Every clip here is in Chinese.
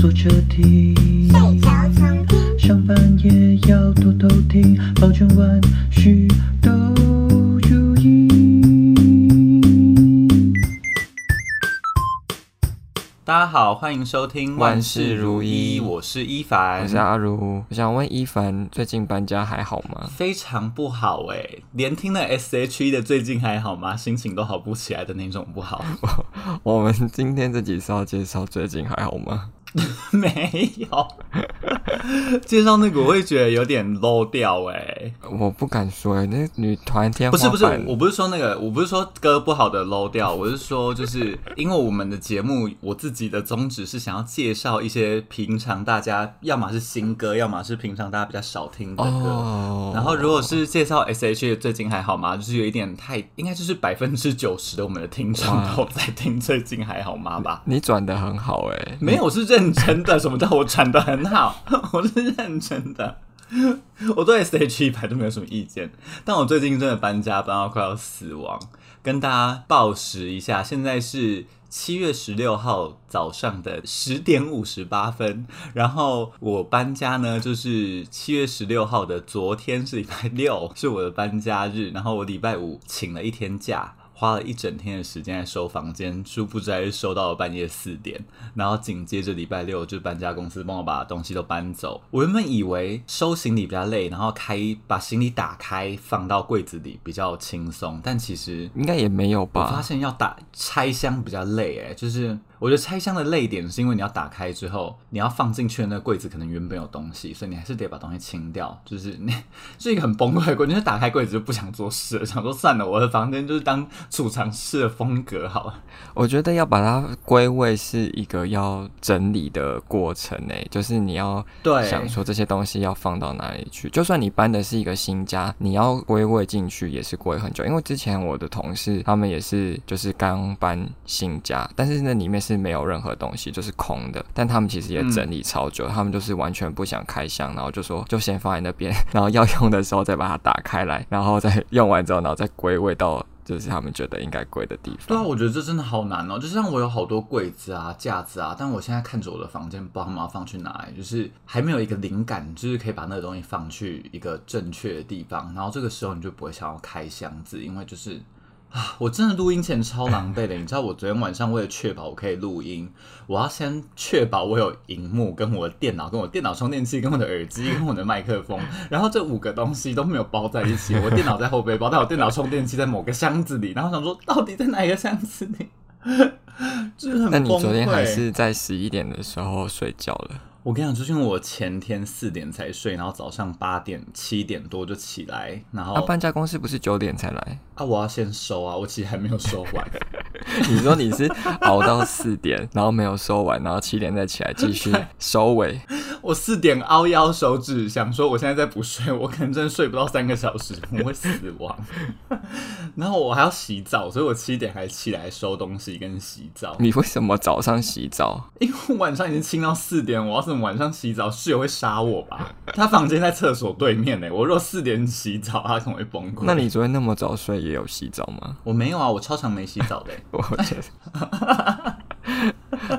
坐车听，睡觉常听，上班也要偷偷听，保证万事都如意。大家好，欢迎收听万事如意，我是伊凡，我是阿如。我想问伊凡，最近搬家还好吗？非常不好哎，连听了 S.H.E 的最近还好吗？心情都好不起来的那种不好。我们今天这集是要介绍最近还好吗？没有，介绍那个我会觉得有点 low 掉哎、欸，我不敢说哎、欸，那女团天不是不是，我不是说那个，我不是说歌不好的 low 掉，我是说就是 因为我们的节目，我自己的宗旨是想要介绍一些平常大家要么是新歌，要么是平常大家比较少听的歌。Oh. 然后如果是介绍 S.H.E 最近还好吗？就是有一点太，应该就是百分之九十的我们的听众都在听最近还好吗吧？你转的很好哎、欸，没有，我是认。认真的，什么叫我传的很好？我是认真的，我对 S.H.E 一排都没有什么意见。但我最近真的搬家搬到快要死亡，跟大家报时一下，现在是七月十六号早上的十点五十八分。然后我搬家呢，就是七月十六号的昨天是礼拜六，是我的搬家日。然后我礼拜五请了一天假。花了一整天的时间在收房间，殊不知还是收到了半夜四点。然后紧接着礼拜六就搬家公司帮我把东西都搬走。我原本以为收行李比较累，然后开把行李打开放到柜子里比较轻松，但其实应该也没有吧。我发现要打拆箱比较累，哎，就是。我觉得拆箱的泪点是因为你要打开之后，你要放进去的那个柜子可能原本有东西，所以你还是得把东西清掉。就是 那是一个很崩溃的过程，就是打开柜子就不想做事了，想说算了，我的房间就是当储藏室的风格好了。我觉得要把它归位是一个要整理的过程诶，就是你要想说这些东西要放到哪里去。就算你搬的是一个新家，你要归位进去也是归很久。因为之前我的同事他们也是就是刚搬新家，但是那里面是。是没有任何东西，就是空的。但他们其实也整理超久，嗯、他们就是完全不想开箱，然后就说就先放在那边，然后要用的时候再把它打开来，然后再用完之后，然后再归位到就是他们觉得应该归的地方。对啊，我觉得这真的好难哦。就像我有好多柜子啊、架子啊，但我现在看着我的房间，不知道他们要放去哪里，就是还没有一个灵感，就是可以把那个东西放去一个正确的地方。然后这个时候你就不会想要开箱子，因为就是。啊！我真的录音前超狼狈的，你知道，我昨天晚上为了确保我可以录音，我要先确保我有荧幕、跟我的电脑、跟我电脑充电器、跟我的耳机、跟我的麦克风，然后这五个东西都没有包在一起。我电脑在后背包，但我电脑充电器在某个箱子里，然后想说到底在哪一个箱子里？就是很。那你昨天还是在十一点的时候睡觉了？我跟你讲，就是因为我前天四点才睡，然后早上八点七点多就起来，然后、啊、搬家公司不是九点才来啊？我要先收啊，我其实还没有收完。你说你是熬到四点，然后没有收完，然后七点再起来继续收尾。我四点凹腰手指，想说我现在再不睡，我可能真的睡不到三个小时，我会死亡。然后我还要洗澡，所以我七点还起来收东西跟洗澡。你为什么早上洗澡？因为我晚上已经清到四点，我要是晚上洗澡，室友会杀我吧？他房间在厕所对面呢。我若四点洗澡，他可能会崩溃。那你昨天那么早睡也有洗澡吗？我没有啊，我超常没洗澡的。我觉得。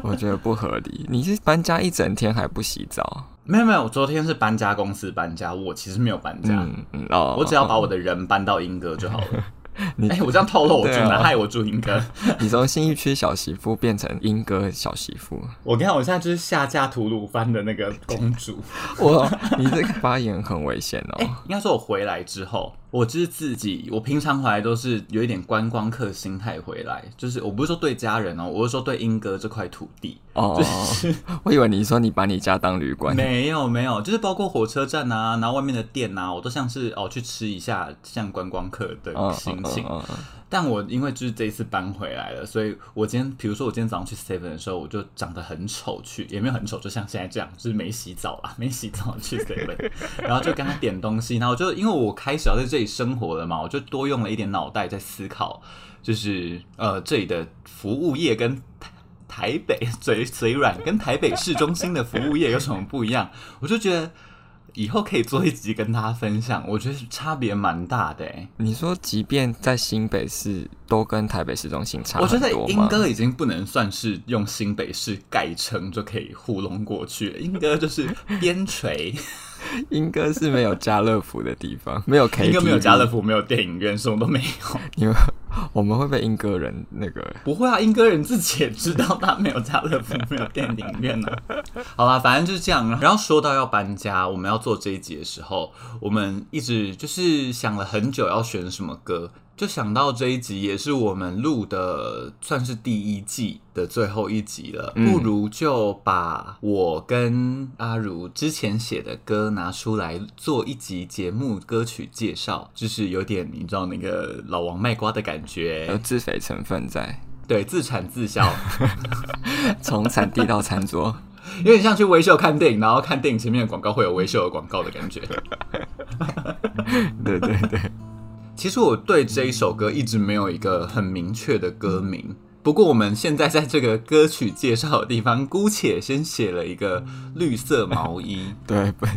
我觉得不合理。你是搬家一整天还不洗澡？没有没有，我昨天是搬家公司搬家，我其实没有搬家。嗯嗯哦，我只要把我的人搬到英哥就好了。哎你、欸，我这样透露我住哪？害我住英哥。你从新一区小媳妇变成英哥小媳妇。我跟你讲，我现在就是下嫁吐鲁番的那个公主。我，你这个发言很危险哦、欸。应该说，我回来之后。我就是自己，我平常回来都是有一点观光客心态回来，就是我不是说对家人哦，我是说对英哥这块土地哦。就是 我以为你说你把你家当旅馆，没有没有，就是包括火车站啊，然后外面的店啊，我都像是哦去吃一下像观光客的心情。哦哦哦哦但我因为就是这一次搬回来了，所以我今天，比如说我今天早上去 Seven 的时候，我就长得很丑去，也没有很丑，就像现在这样，就是没洗澡啊，没洗澡去 Seven，然后就跟他点东西，然后就因为我开始要在这里生活了嘛，我就多用了一点脑袋在思考，就是呃这里的服务业跟台北 嘴嘴软跟台北市中心的服务业有什么不一样，我就觉得。以后可以做一集跟大家分享，我觉得差别蛮大的。你说，即便在新北市，都跟台北市中心差？我觉得英歌已经不能算是用新北市改称就可以糊弄过去了，莺歌就是边陲。莺歌是没有家乐福的地方，没有 K，英哥没有家乐福，没有电影院，什么都没有。因为我们会被英歌人那个？不会啊，英歌人自己也知道他没有家乐福，没有电影院呢、啊。好啦，反正就是这样。然后说到要搬家，我们要做这一集的时候，我们一直就是想了很久要选什么歌。就想到这一集也是我们录的，算是第一季的最后一集了，嗯、不如就把我跟阿如之前写的歌拿出来做一集节目歌曲介绍，就是有点你知道那个老王卖瓜的感觉，有自肥成分在，对，自产自销，从产地到餐桌，有点像去微秀看电影，然后看电影前面的广告会有微秀的广告的感觉，对 对对。其实我对这一首歌一直没有一个很明确的歌名，不过我们现在在这个歌曲介绍的地方，姑且先写了一个绿色毛衣。对，不，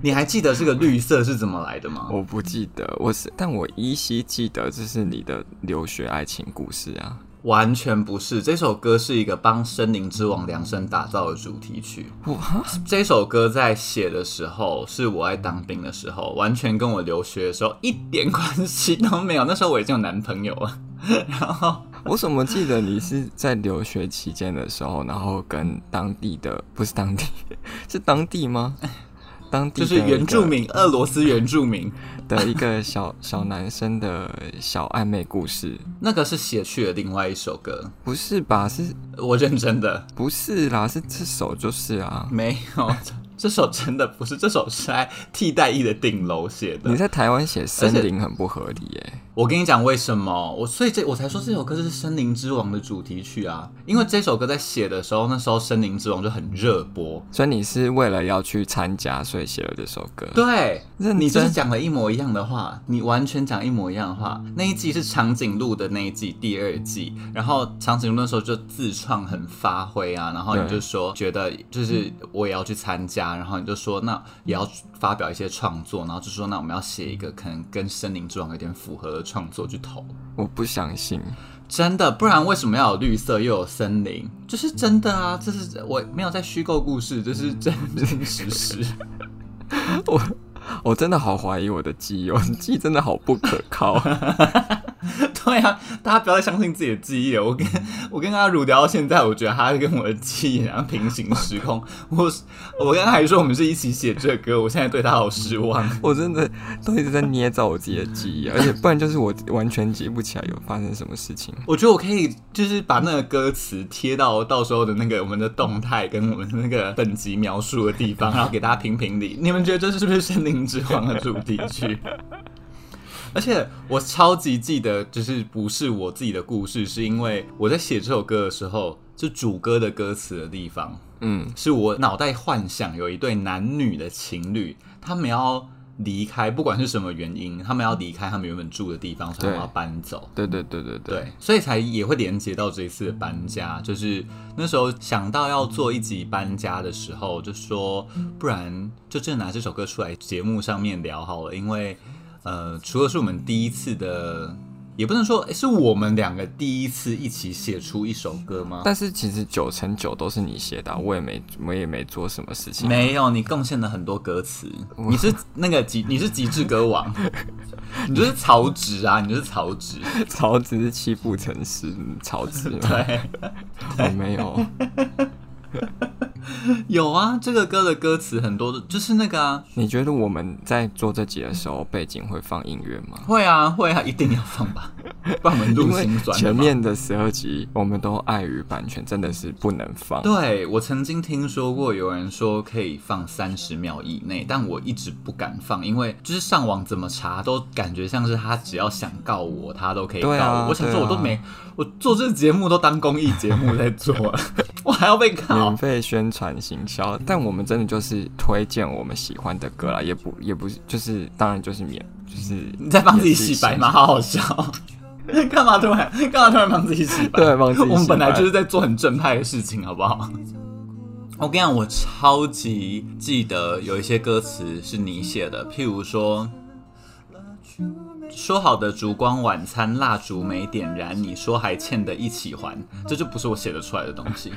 你还记得这个绿色是怎么来的吗？我不记得，我是，但我依稀记得这是你的留学爱情故事啊。完全不是，这首歌是一个帮《森林之王》量身打造的主题曲。哇，这首歌在写的时候是我在当兵的时候，完全跟我留学的时候一点关系都没有。那时候我已经有男朋友了。然后我怎么记得你是在留学期间的时候，然后跟当地的，不是当地，是当地吗？当地就是原住民，俄罗斯原住民的一个小小男生的小暧昧故事。那个是写去了另外一首歌，不是吧？是我认真的，不是啦，是这首就是啊，没有。这首真的不是，这首是在替代役的顶楼写的。你在台湾写森林很不合理耶。我跟你讲为什么？我所以这我才说这首歌是《森林之王》的主题曲啊。因为这首歌在写的时候，那时候《森林之王》就很热播，所以你是为了要去参加，所以写了这首歌。对，你就是讲了一模一样的话，你完全讲一模一样的话。那一季是长颈鹿的那一季，第二季。然后长颈鹿那时候就自创很发挥啊，然后你就说觉得就是我也要去参加。然后你就说，那也要发表一些创作，然后就说，那我们要写一个可能跟《森林之王》有点符合的创作去投。我不相信，真的，不然为什么要有绿色又有森林？就是真的啊，这是我没有在虚构故事，这是真真实实。我我真的好怀疑我的记忆，我的记忆真的好不可靠。对啊，大家不要再相信自己的记忆了。我跟我跟阿如聊到现在，我觉得他跟我的记忆然后平行时空。我我刚刚还说我们是一起写这个歌，我现在对他好失望。我真的都一直在捏造我自己的记忆，而且不然就是我完全记不起来有发生什么事情。我觉得我可以就是把那个歌词贴到到时候的那个我们的动态跟我们的那个本集描述的地方，然后给大家评评理。你们觉得这是不是《森林之王》的主题曲？而且我超级记得，就是不是我自己的故事，是因为我在写这首歌的时候，就主歌的歌词的地方，嗯，是我脑袋幻想有一对男女的情侣，他们要离开，不管是什么原因，他们要离开他们原本住的地方，所以他们要搬走。对对对对对，对，所以才也会连接到这一次的搬家。就是那时候想到要做一集搬家的时候，就说不然就真的拿这首歌出来节目上面聊好了，因为。呃，除了是我们第一次的，也不能说是我们两个第一次一起写出一首歌吗？但是其实九成九都是你写的，我也没我也没做什么事情。没有，你贡献了很多歌词，你是那个极你是极致歌王，你就是曹植啊，你就是曹植，曹植是七步成诗，曹植对，我没有。有啊，这个歌的歌词很多的，就是那个啊。你觉得我们在做这集的时候，背景会放音乐吗？会啊，会啊，一定要放吧，不然我们录心酸。前面的十二集，我们都碍于版权，真的是不能放。对，我曾经听说过有人说可以放三十秒以内，但我一直不敢放，因为就是上网怎么查都感觉像是他只要想告我，他都可以告我。啊、我想说，我都没，啊、我做这个节目都当公益节目在做，我还要被告。免费宣传行销，但我们真的就是推荐我们喜欢的歌啦，也不也不是，就是当然就是免，就是你在帮自己洗白吗？好好笑，干嘛突然干嘛突然帮自己洗白？对，帮自己洗白。我们本来就是在做很正派的事情，好不好？我跟你讲，我超级记得有一些歌词是你写的，譬如说，说好的烛光晚餐，蜡烛没点燃，你说还欠的一起还，这就不是我写得出来的东西。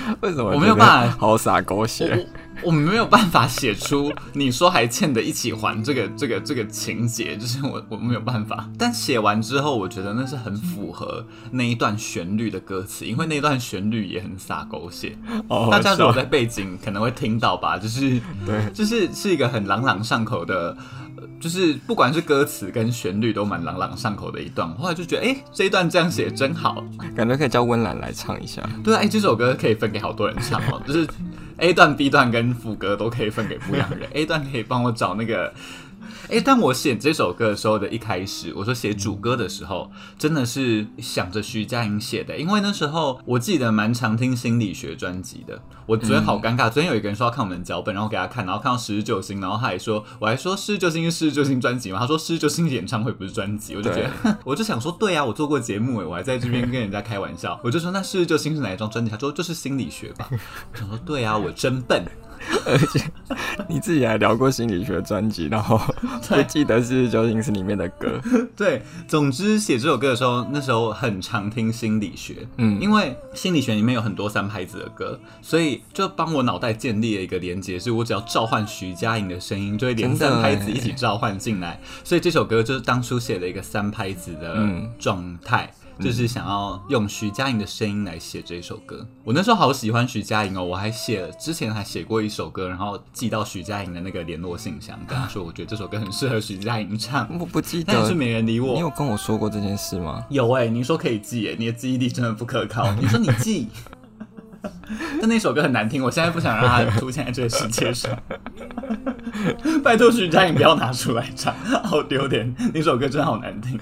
为什么我没有办法？好洒狗血，我没有办法写出你说还欠的一起还这个这个这个情节，就是我我没有办法。但写完之后，我觉得那是很符合那一段旋律的歌词，因为那段旋律也很洒狗血。哦，大家如果在背景可能会听到吧，就是对，就是是一个很朗朗上口的。就是不管是歌词跟旋律都蛮朗朗上口的一段，后来就觉得，哎、欸，这一段这样写真好，感觉可以叫温岚来唱一下。对啊，哎、欸，这首歌可以分给好多人唱哦，就是 A 段、B 段跟副歌都可以分给不一样的人。A 段可以帮我找那个。哎，当我写这首歌的时候的一开始，我说写主歌的时候，真的是想着徐佳莹写的，因为那时候我记得蛮常听心理学专辑的。我昨天好尴尬，昨天有一个人说要看我们的脚本，然后给他看，然后看到《十之救星》，然后他还说，我还说《失之救星》是《失之救星》专辑吗？他说《失之救星》演唱会不是专辑，我就觉得，我就想说，对啊，我做过节目，哎，我还在这边跟人家开玩笑，我就说那《失之救星》是哪一张专辑？他说就是心理学吧。我说对啊，我真笨。而且你自己还聊过心理学专辑，然后会记得是究竟是里面的歌。对，总之写这首歌的时候，那时候很常听心理学，嗯，因为心理学里面有很多三拍子的歌，所以就帮我脑袋建立了一个连接，是我只要召唤徐佳莹的声音，就会连三拍子一起召唤进来。所以这首歌就是当初写了一个三拍子的状态。嗯就是想要用徐佳莹的声音来写这首歌。我那时候好喜欢徐佳莹哦，我还写了之前还写过一首歌，然后寄到徐佳莹的那个联络信箱，跟他说我觉得这首歌很适合徐佳莹唱。我不记得，但是没人理我。你有跟我说过这件事吗？有哎、欸，你说可以寄哎，你的记忆力真的不可靠。你说你寄，但那首歌很难听，我现在不想让它出现在这个世界上。拜托徐佳莹不要拿出来唱，好丢脸。那首歌真的好难听。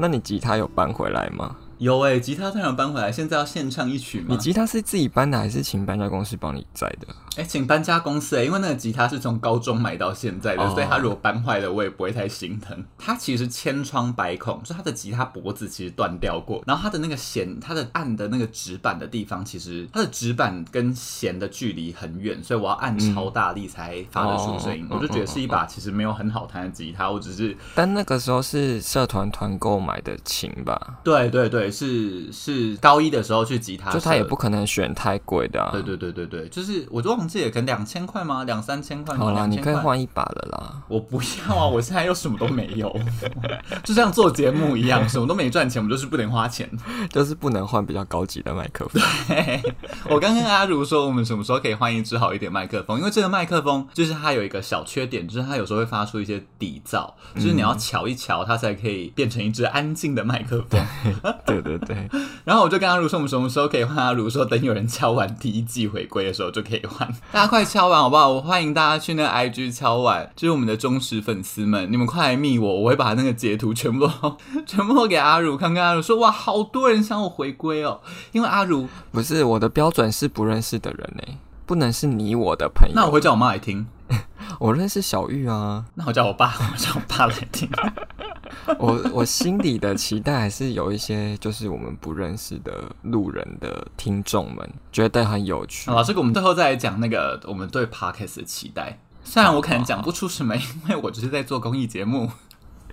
那你吉他有搬回来吗？有哎、欸，吉他突然搬回来，现在要现唱一曲吗？你吉他是自己搬的，还是请搬家公司帮你载的？哎、欸，请搬家公司哎、欸，因为那个吉他是从高中买到现在的，哦、所以他如果搬坏了，我也不会太心疼。它其实千疮百孔，就它的吉他脖子其实断掉过，然后它的那个弦，它的按的那个指板的地方，其实它的指板跟弦的距离很远，所以我要按超大力才发得出声音。嗯、我就觉得是一把其实没有很好弹的吉他，我只是……但那个时候是社团团购买的琴吧？对对对，是是高一的时候去吉他，就他也不可能选太贵的啊。对对对对对，就是我就忘记了，可能两千。块吗？两三千块？好啦，你可以换一把了啦。我不要啊！我现在又什么都没有，就像做节目一样，什么都没赚钱，我们就是不能花钱，就是不能换比较高级的麦克风。对，我刚跟阿如说，我们什么时候可以换一支好一点麦克风？因为这个麦克风就是它有一个小缺点，就是它有时候会发出一些底噪，就是你要瞧一瞧，它才可以变成一支安静的麦克风。对对对。然后我就跟阿如说，我们什么时候可以换？阿如说，等有人敲完第一季回归的时候就可以换。大家快敲完！好不好？我欢迎大家去那个 IG 敲完，就是我们的忠实粉丝们，你们快来密我，我会把那个截图全部都 全部都给阿如看看。阿如说：“哇，好多人想我回归哦，因为阿如不是我的标准是不认识的人呢，不能是你我的朋友。那我会叫我妈来听。我认识小玉啊，那我叫我爸，我叫我爸来听。我我心底的期待还是有一些，就是我们不认识的路人的听众们觉得很有趣。好，这个我们最后再来讲那个我们对 Podcast 的期待。虽然我可能讲不出什么，因为我只是在做公益节目。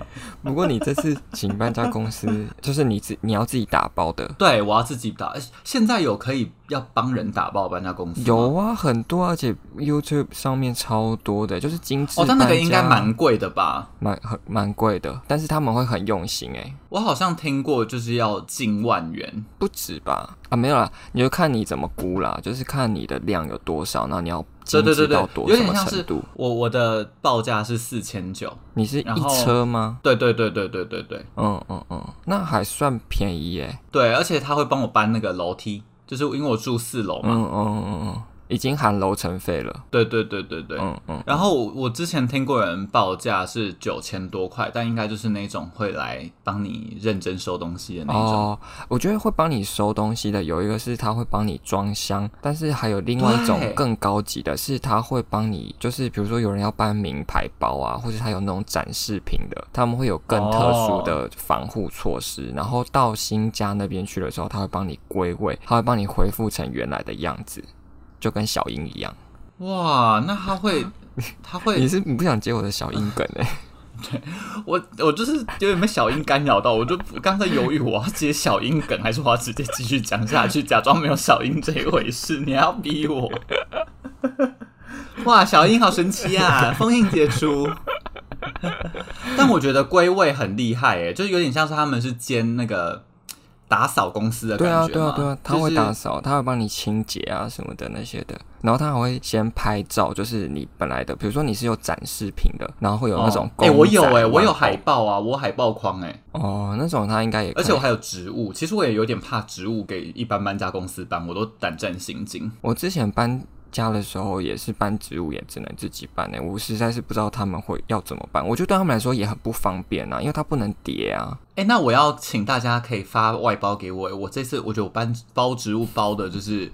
不过你这次请搬家公司，就是你自你要自己打包的。对，我要自己打。现在有可以要帮人打包搬家公司？有啊，很多，而且 YouTube 上面超多的，就是精致。哦，但那个应该蛮贵的吧？蛮很蛮贵的，但是他们会很用心哎。我好像听过，就是要近万元，不止吧？啊，没有啦，你就看你怎么估啦，就是看你的量有多少，那你要。对对对对，有点像是我我的报价是四千九，你是一车吗？对对对对对对对，嗯嗯嗯，那还算便宜耶。对，而且他会帮我搬那个楼梯，就是因为我住四楼嘛。嗯嗯嗯嗯，已经含楼层费了。对对对对对，嗯嗯。然后我之前听过人报价是九千多块，但应该就是那种会来帮你认真收东西的那种。哦，我觉得会帮你收东西的有一个是他会帮你装箱，但是还有另外一种更高级的是他会帮你，就是比如说有人要搬名牌包啊，或者他有那种展示品的，他们会有更特殊的防护措施。哦、然后到新家那边去的时候，他会帮你归位，他会帮你恢复成原来的样子。就跟小英一样，哇！那他会，他会，你是你不想接我的小英梗哎？对，我我就是有点被小英干扰到，我就刚才犹豫我要接小英梗，还是我要直接继续讲下去，假装没有小英这一回事。你还要逼我？哇，小英好神奇啊，封印解除。但我觉得归位很厉害哎，就是有点像是他们是兼那个。打扫公司的感觉，对啊，对啊，对啊，他会打扫，就是、他会帮你清洁啊什么的那些的，然后他还会先拍照，就是你本来的，比如说你是有展示品的，然后会有那种，哎、哦欸，我有哎、欸，我有海报啊，我海报框哎、欸，哦，那种他应该也，而且我还有植物，其实我也有点怕植物给一般搬家公司搬，我都胆战心惊。我之前搬家的时候也是搬植物，也只能自己搬呢、欸。我实在是不知道他们会要怎么办，我觉得对他们来说也很不方便啊，因为他不能叠啊。哎、欸，那我要请大家可以发外包给我。我这次我觉得我搬包植物包的就是，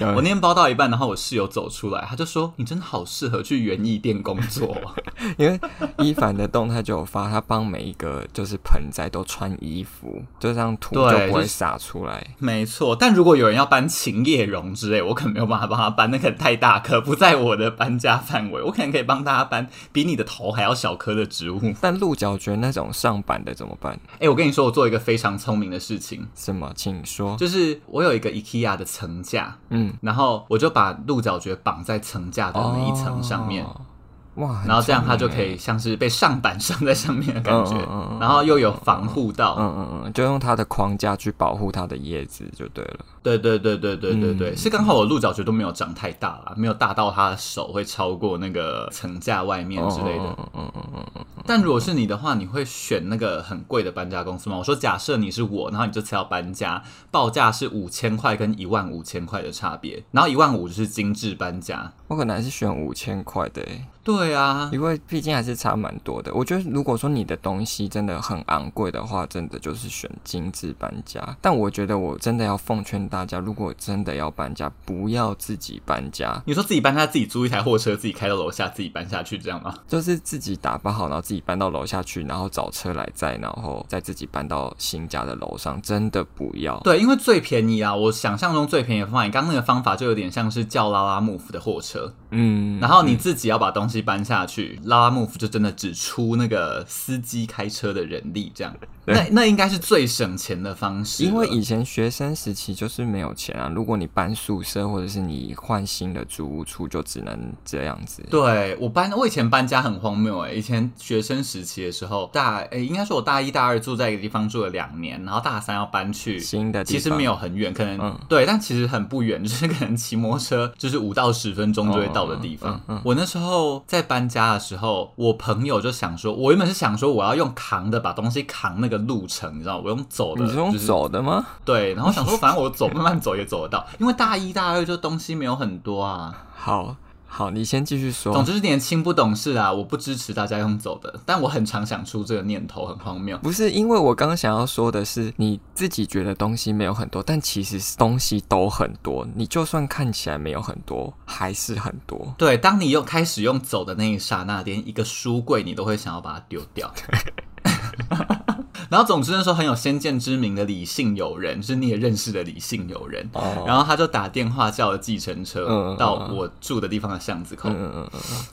我那天包到一半，然后我室友走出来，他就说：“你真的好适合去园艺店工作。”因为伊凡的动态就有发，他帮每一个就是盆栽都穿衣服，就这样土就不会洒出来。就是、没错，但如果有人要搬琴叶榕之类，我可能没有办法帮他搬，那个太大颗，不在我的搬家范围。我可能可以帮大家搬比你的头还要小颗的植物。但鹿角蕨那种上板的怎么办？哎、欸，我跟你说，我做一个非常聪明的事情。什么？请说。就是我有一个 IKEA 的层架，嗯，然后我就把鹿角蕨绑在层架的每一层上面。哦哇，然后这样它就可以像是被上板上在上面的感觉，嗯嗯嗯、然后又有防护到，嗯嗯嗯，就用它的框架去保护它的叶子就对了。对对对对对对对，嗯、是刚好我鹿角蕨都没有长太大啦，没有大到它的手会超过那个层架外面之类的。嗯嗯嗯嗯嗯。但如果是你的话，你会选那个很贵的搬家公司吗？我说假设你是我，然后你这次要搬家，报价是五千块跟一万五千块的差别，然后一万五就是精致搬家。我可能还是选五千块的诶。对啊，因为毕竟还是差蛮多的。我觉得如果说你的东西真的很昂贵的话，真的就是选精致搬家。但我觉得我真的要奉劝大家，如果真的要搬家，不要自己搬家。你说自己搬家，自己租一台货车，自己开到楼下，自己搬下去，这样吗？就是自己打包好，然后自己搬到楼下去，然后找车来载，然后再自己搬到新家的楼上。真的不要。对，因为最便宜啊，我想象中最便宜的方法，你刚刚那个方法就有点像是叫拉拉 move 的货车，嗯，然后你自己要把东西。搬下去拉拉 move 就真的只出那个司机开车的人力，这样，那那应该是最省钱的方式。因为以前学生时期就是没有钱啊，如果你搬宿舍或者是你换新的租屋处，就只能这样子。对，我搬，我以前搬家很荒谬哎、欸，以前学生时期的时候，大哎、欸、应该说我大一大二住在一个地方住了两年，然后大三要搬去新的地方，其实没有很远，可能、嗯、对，但其实很不远，就是可能骑摩托车就是五到十分钟就会到的地方。嗯嗯嗯、我那时候。在搬家的时候，我朋友就想说，我原本是想说我要用扛的把东西扛那个路程，你知道，我用走的。你是用走的吗？对，然后想说反正我走慢慢走也走得到，因为大一大二就东西没有很多啊。好。好，你先继续说。总之是年轻不懂事啊！我不支持大家用走的，但我很常想出这个念头，很荒谬。不是，因为我刚刚想要说的是，你自己觉得东西没有很多，但其实东西都很多。你就算看起来没有很多，还是很多。对，当你又开始用走的那一刹那，连一个书柜你都会想要把它丢掉。然后，总之那时候很有先见之明的李姓友人，就是你也认识的李姓友人。Oh. 然后他就打电话叫了计程车到我住的地方的巷子口。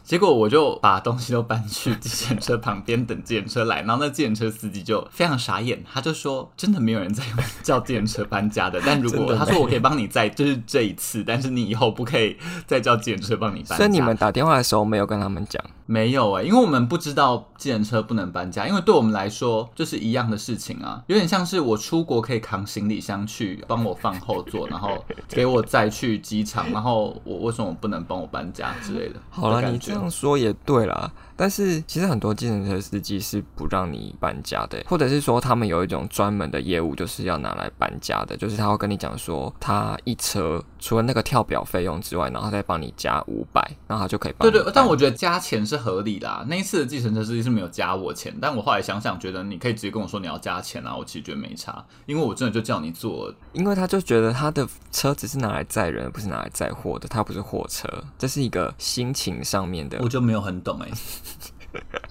结果我就把东西都搬去计程车旁边等计程车来。然后那计程车司机就非常傻眼，他就说：“真的没有人在用 叫计程车搬家的。但如果他说我可以帮你在，就是这一次，但是你以后不可以再叫计程车帮你搬家。”所以你们打电话的时候没有跟他们讲？没有哎、欸，因为我们不知道计程车不能搬家，因为对我们来说就是一样的事情啊，有点像是我出国可以扛行李箱去帮我放后座，然后给我载去机场，然后我为什么不能帮我搬家之类的？好了，你这样说也对啦。但是其实很多计程车司机是不让你搬家的，或者是说他们有一种专门的业务，就是要拿来搬家的，就是他会跟你讲说，他一车除了那个跳表费用之外，然后再帮你加五百，然后他就可以帮。对对，但我觉得加钱是合理的啊。那一次的计程车司机是没有加我钱，但我后来想想，觉得你可以直接跟我说你要加钱啊，我其实觉得没差，因为我真的就叫你做，因为他就觉得他的车只是拿来载人，不是拿来载货的，他不是货车，这是一个心情上面的，我就没有很懂哎、欸。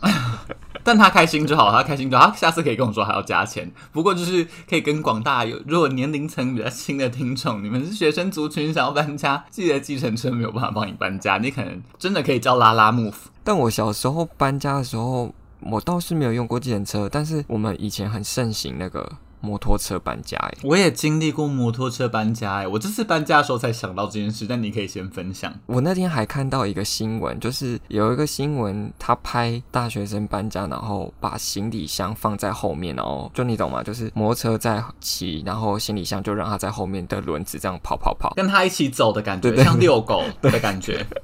但他开心就好，他开心就好，他下次可以跟我说还要加钱。不过就是可以跟广大有如果年龄层比较轻的听众，你们是学生族群想要搬家，记得计程车没有办法帮你搬家，你可能真的可以叫拉拉 move。但我小时候搬家的时候，我倒是没有用过计程车，但是我们以前很盛行那个。摩托车搬家哎，我也经历过摩托车搬家哎，我这次搬家的时候才想到这件事，但你可以先分享。我那天还看到一个新闻，就是有一个新闻，他拍大学生搬家，然后把行李箱放在后面，然后就你懂吗？就是摩托车在骑，然后行李箱就让他在后面的轮子这样跑跑跑，跟他一起走的感觉，像遛狗的感觉。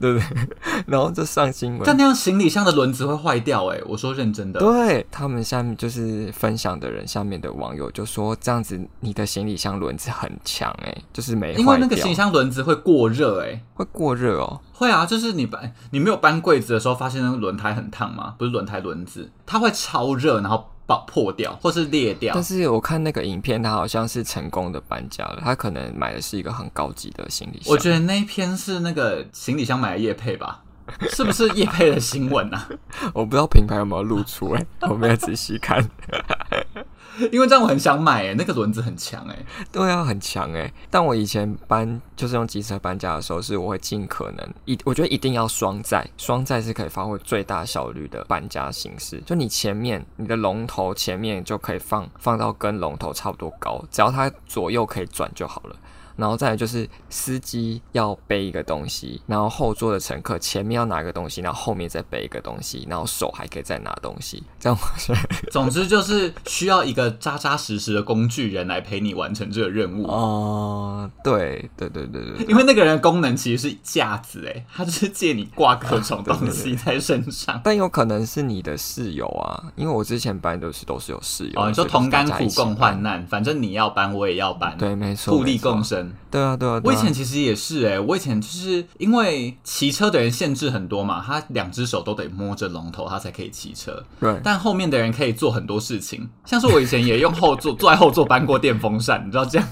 对不对？然后就上新闻，但那样行李箱的轮子会坏掉哎！我说认真的。对，他们下面就是分享的人，下面的网友就说这样子，你的行李箱轮子很强哎，就是没。因为那个行李箱轮子会过热哎，会过热哦。会啊，就是你搬你没有搬柜子的时候，发现那个轮胎很烫吗？不是轮胎轮子，它会超热，然后。爆破掉，或是裂掉。但是我看那个影片，他好像是成功的搬家了。他可能买的是一个很高级的行李箱。我觉得那一篇是那个行李箱买的叶配吧？是不是业配的新闻啊？我不知道品牌有没有露出哎、欸，我没有仔细看。因为这样我很想买哎、欸，那个轮子很强哎、欸，对啊，很强哎、欸。但我以前搬就是用机车搬家的时候，是我会尽可能一，我觉得一定要双载，双载是可以发挥最大效率的搬家形式。就你前面你的龙头前面就可以放放到跟龙头差不多高，只要它左右可以转就好了。然后再来就是司机要背一个东西，然后后座的乘客前面要拿一个东西，然后后面再背一个东西，然后手还可以再拿东西，这样。总之就是需要一个扎扎实实的工具人来陪你完成这个任务。哦，对对对对对，因为那个人的功能其实是架子，哎，他就是借你挂各种东西在身上。啊、对对对，但有可能是你的室友啊，因为我之前搬都是都是有室友。哦，你说同甘苦共患难，反正你要搬我也要搬，对，没错，互利共生。对啊，对啊，对啊，我以前其实也是哎、欸，我以前就是因为骑车的人限制很多嘛，他两只手都得摸着龙头，他才可以骑车。对，但后面的人可以做很多事情，像是我以前也用后座坐在后座搬过电风扇，你知道这样，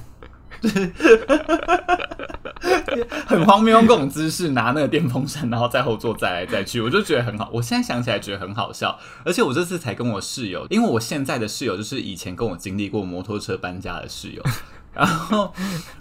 很荒谬，用各种姿势拿那个电风扇，然后在后座载来载去，我就觉得很好。我现在想起来觉得很好笑，而且我这次才跟我室友，因为我现在的室友就是以前跟我经历过摩托车搬家的室友。然后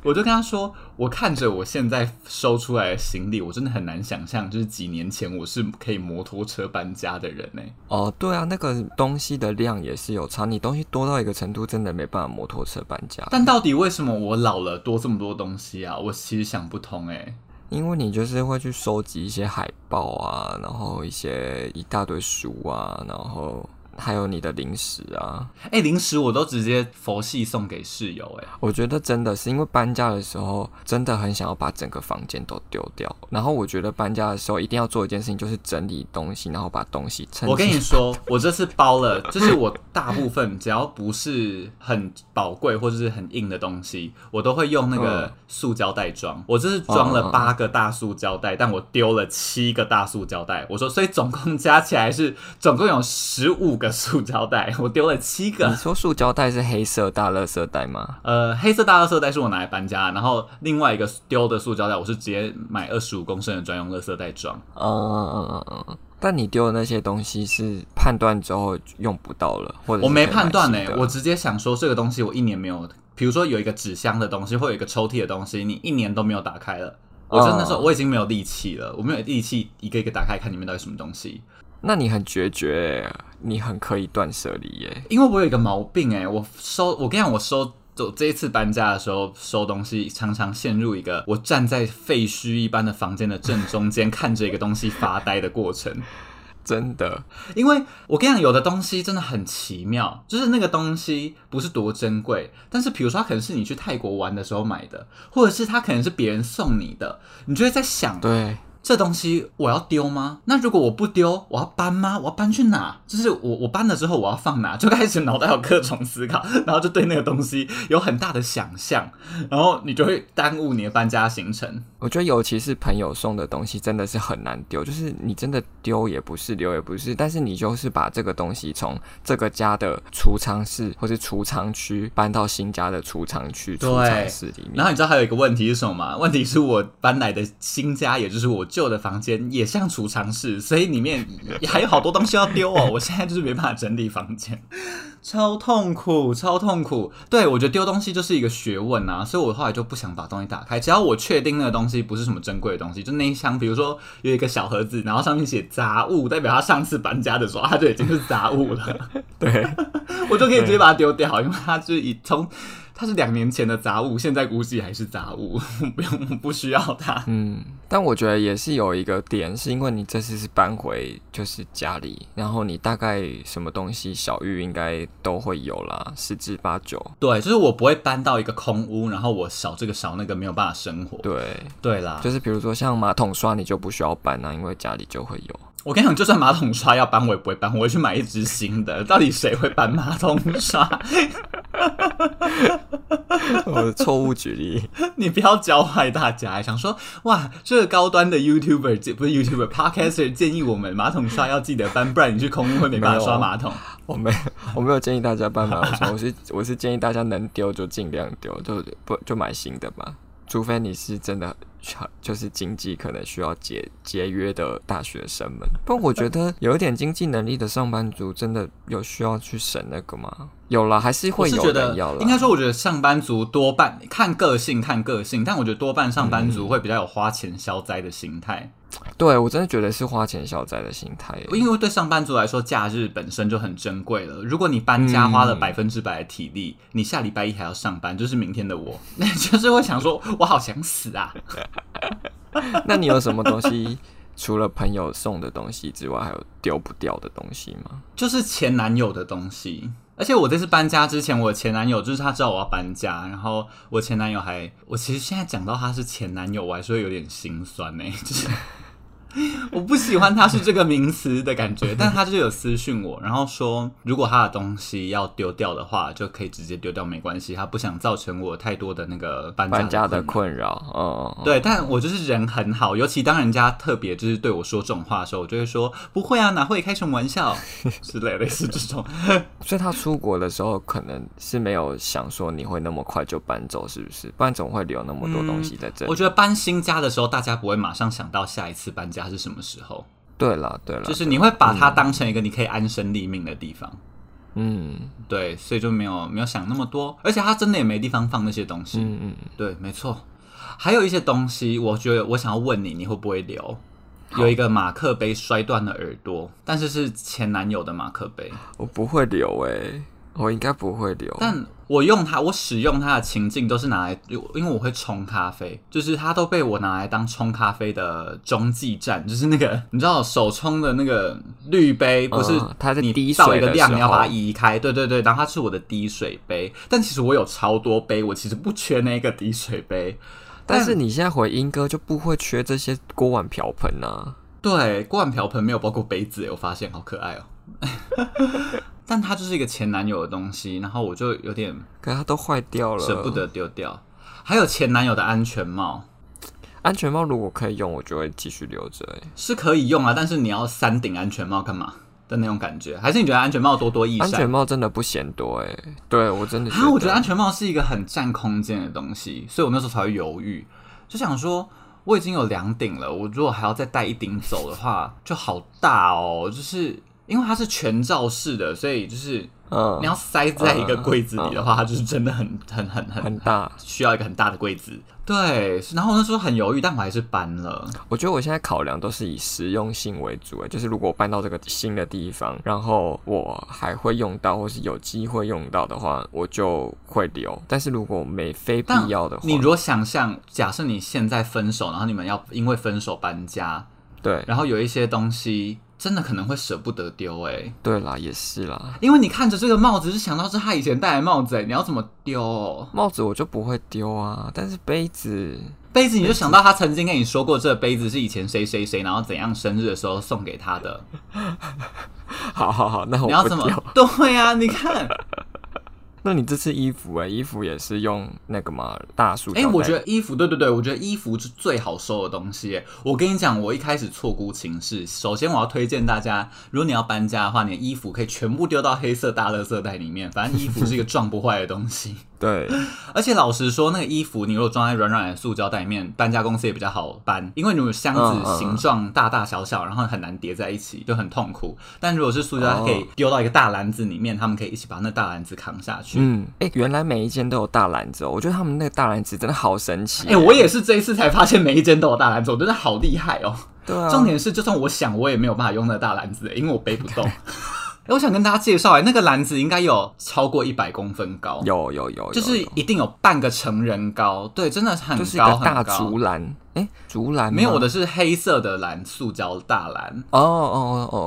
我就跟他说，我看着我现在收出来的行李，我真的很难想象，就是几年前我是可以摩托车搬家的人呢。哦，对啊，那个东西的量也是有差，你东西多到一个程度，真的没办法摩托车搬家。但到底为什么我老了多这么多东西啊？我其实想不通哎。因为你就是会去收集一些海报啊，然后一些一大堆书啊，然后。还有你的零食啊，哎、欸，零食我都直接佛系送给室友、欸。哎，我觉得真的是因为搬家的时候，真的很想要把整个房间都丢掉。然后我觉得搬家的时候一定要做一件事情，就是整理东西，然后把东西撑。我跟你说，我这次包了，就是我大部分只要不是很宝贵或者是很硬的东西，我都会用那个塑胶袋装。我这是装了八个大塑胶袋，但我丢了七个大塑胶袋。我说，所以总共加起来是总共有十五个。塑胶袋，我丢了七个。你说塑胶袋是黑色大垃圾袋吗？呃，黑色大垃圾袋是我拿来搬家，然后另外一个丢的塑胶袋，我是直接买二十五公升的专用垃圾袋装。嗯嗯嗯嗯嗯。但你丢的那些东西是判断之后用不到了，或者我没判断呢？我直接想说这个东西我一年没有，比如说有一个纸箱的东西或有一个抽屉的东西，你一年都没有打开了，我真的说我已经没有力气了，我没有力气一个一个打开看里面到底什么东西。那你很决绝、欸，你很可以断舍离耶。因为我有一个毛病哎、欸，我收，我跟你讲，我收，走这一次搬家的时候收东西，常常陷入一个我站在废墟一般的房间的正中间，看着一个东西发呆的过程。真的，因为我跟你讲，有的东西真的很奇妙，就是那个东西不是多珍贵，但是比如说它可能是你去泰国玩的时候买的，或者是它可能是别人送你的，你就会在想，对。这东西我要丢吗？那如果我不丢，我要搬吗？我要搬去哪？就是我我搬了之后我要放哪？就开始脑袋有各种思考，然后就对那个东西有很大的想象，然后你就会耽误你的搬家行程。我觉得尤其是朋友送的东西真的是很难丢，就是你真的丢也不是，留也不是，但是你就是把这个东西从这个家的储藏室或是储藏区搬到新家的储藏区、储藏室里面。然后你知道还有一个问题是什么吗？问题是我搬来的新家，也就是我旧的房间，也像储藏室，所以里面还有好多东西要丢哦。我现在就是没办法整理房间。超痛苦，超痛苦。对，我觉得丢东西就是一个学问啊，所以我后来就不想把东西打开。只要我确定那个东西不是什么珍贵的东西，就那一箱，比如说有一个小盒子，然后上面写杂物，代表他上次搬家的时候，他就已经是杂物了。对，我就可以直接把它丢掉，因为它就已从。它是两年前的杂物，现在估计还是杂物，不用不需要它。嗯，但我觉得也是有一个点，是因为你这次是搬回就是家里，然后你大概什么东西小玉应该都会有啦，十之八九。对，就是我不会搬到一个空屋，然后我少这个少那个没有办法生活。对，对啦，就是比如说像马桶刷，你就不需要搬啊，因为家里就会有。我跟你讲，就算马桶刷要搬，我也不会搬，我会去买一支新的。到底谁会搬马桶刷？我的错误举例，你不要教坏大家。想说哇，这个高端的 YouTuber 不是 YouTuber，Podcaster 建议我们马桶刷要记得搬，不然你去空运会没办法刷马桶。我没，我没有建议大家搬马桶刷，我是我是建议大家能丢就尽量丢，就不就买新的吧，除非你是真的。就是经济可能需要节节约的大学生们，不过我觉得有一点经济能力的上班族，真的有需要去省那个吗？有了，还是会有人要了。应该说，我觉得上班族多半看个性，看个性，但我觉得多半上班族会比较有花钱消灾的心态。对，我真的觉得是花钱消灾的心态，因为对上班族来说，假日本身就很珍贵了。如果你搬家花了百分之百的体力，嗯、你下礼拜一还要上班，就是明天的我，那就是会想说，我好想死啊！那你有什么东西，除了朋友送的东西之外，还有丢不掉的东西吗？就是前男友的东西。而且我这次搬家之前，我前男友就是他知道我要搬家，然后我前男友还，我其实现在讲到他是前男友，我还是会有点心酸呢、欸，就是。我不喜欢他是这个名词的感觉，但他就有私讯我，然后说如果他的东西要丢掉的话，就可以直接丢掉，没关系。他不想造成我太多的那个搬家的困扰，搬家的困扰。哦，对，但我就是人很好，尤其当人家特别就是对我说这种话的时候，我就会说不会啊，哪会开什么玩笑 之类类似这种。所以他出国的时候可能是没有想说你会那么快就搬走，是不是？不然总会留那么多东西在这里。嗯，我觉得搬新家的时候，大家不会马上想到下一次搬家。是什么时候？对了，对了，就是你会把它当成一个你可以安身立命的地方。嗯，对，所以就没有没有想那么多，而且他真的也没地方放那些东西。嗯嗯，对，没错。还有一些东西，我觉得我想要问你，你会不会留？有一个马克杯摔断了耳朵，但是是前男友的马克杯，我不会留欸。我应该不会留，但我用它，我使用它的情境都是拿来，因为我会冲咖啡，就是它都被我拿来当冲咖啡的中继站，就是那个你知道手冲的那个滤杯，不是它是你倒一个量，你要把它移开，对对对，然后它是我的滴水杯，但其实我有超多杯，我其实不缺那个滴水杯，但，是你现在回英哥就不会缺这些锅碗瓢盆啊？对，锅碗瓢盆没有包括杯子，我发现好可爱哦。但它就是一个前男友的东西，然后我就有点，可它都坏掉了，舍不得丢掉。还有前男友的安全帽，安全帽如果可以用，我就会继续留着。哎，是可以用啊，但是你要三顶安全帽干嘛的那种感觉？还是你觉得安全帽多多益善？安全帽真的不嫌多哎，对我真的，啊，我觉得安全帽是一个很占空间的东西，所以我那时候才会犹豫，就想说我已经有两顶了，我如果还要再带一顶走的话，就好大哦，就是。因为它是全罩式的，所以就是，嗯，你要塞在一个柜子里的话，它就是真的很很很很很大，需要一个很大的柜子。对，然后那时候很犹豫，但我还是搬了。我觉得我现在考量都是以实用性为主，就是如果搬到这个新的地方，然后我还会用到，或是有机会用到的话，我就会留。但是如果没非必要的话，你如果想象，假设你现在分手，然后你们要因为分手搬家，对，然后有一些东西。真的可能会舍不得丢哎、欸，对啦，也是啦，因为你看着这个帽子，是想到是他以前戴的帽子哎、欸，你要怎么丢？帽子我就不会丢啊，但是杯子，杯子，你就想到他曾经跟你说过，这个杯子是以前谁谁谁，然后怎样生日的时候送给他的。好好好，那我你要怎么？对呀、啊，你看。那你这次衣服哎、欸，衣服也是用那个嘛大树？哎、欸，我觉得衣服，对对对，我觉得衣服是最好收的东西。我跟你讲，我一开始错估情势。首先，我要推荐大家，如果你要搬家的话，你的衣服可以全部丢到黑色大垃圾袋里面。反正衣服是一个撞不坏的东西。对，而且老实说，那个衣服你如果装在软软的塑胶袋里面，搬家公司也比较好搬，因为你们箱子形状大大小小，然后很难叠在一起，就很痛苦。但如果是塑胶，它可以丢到一个大篮子里面，他们可以一起把那大篮子扛下去。嗯，哎、欸，原来每一间都有大篮子哦，我觉得他们那个大篮子真的好神奇。哎、欸，我也是这一次才发现每一间都有大篮子，我觉得好厉害哦。对啊，重点是，就算我想，我也没有办法用那个大篮子，因为我背不动。我想跟大家介绍，哎，那个篮子应该有超过一百公分高，有有有，就是一定有半个成人高，对，真的很高，就是一个大竹篮，哎，竹篮没有，我的是黑色的篮，塑胶大篮。哦哦哦哦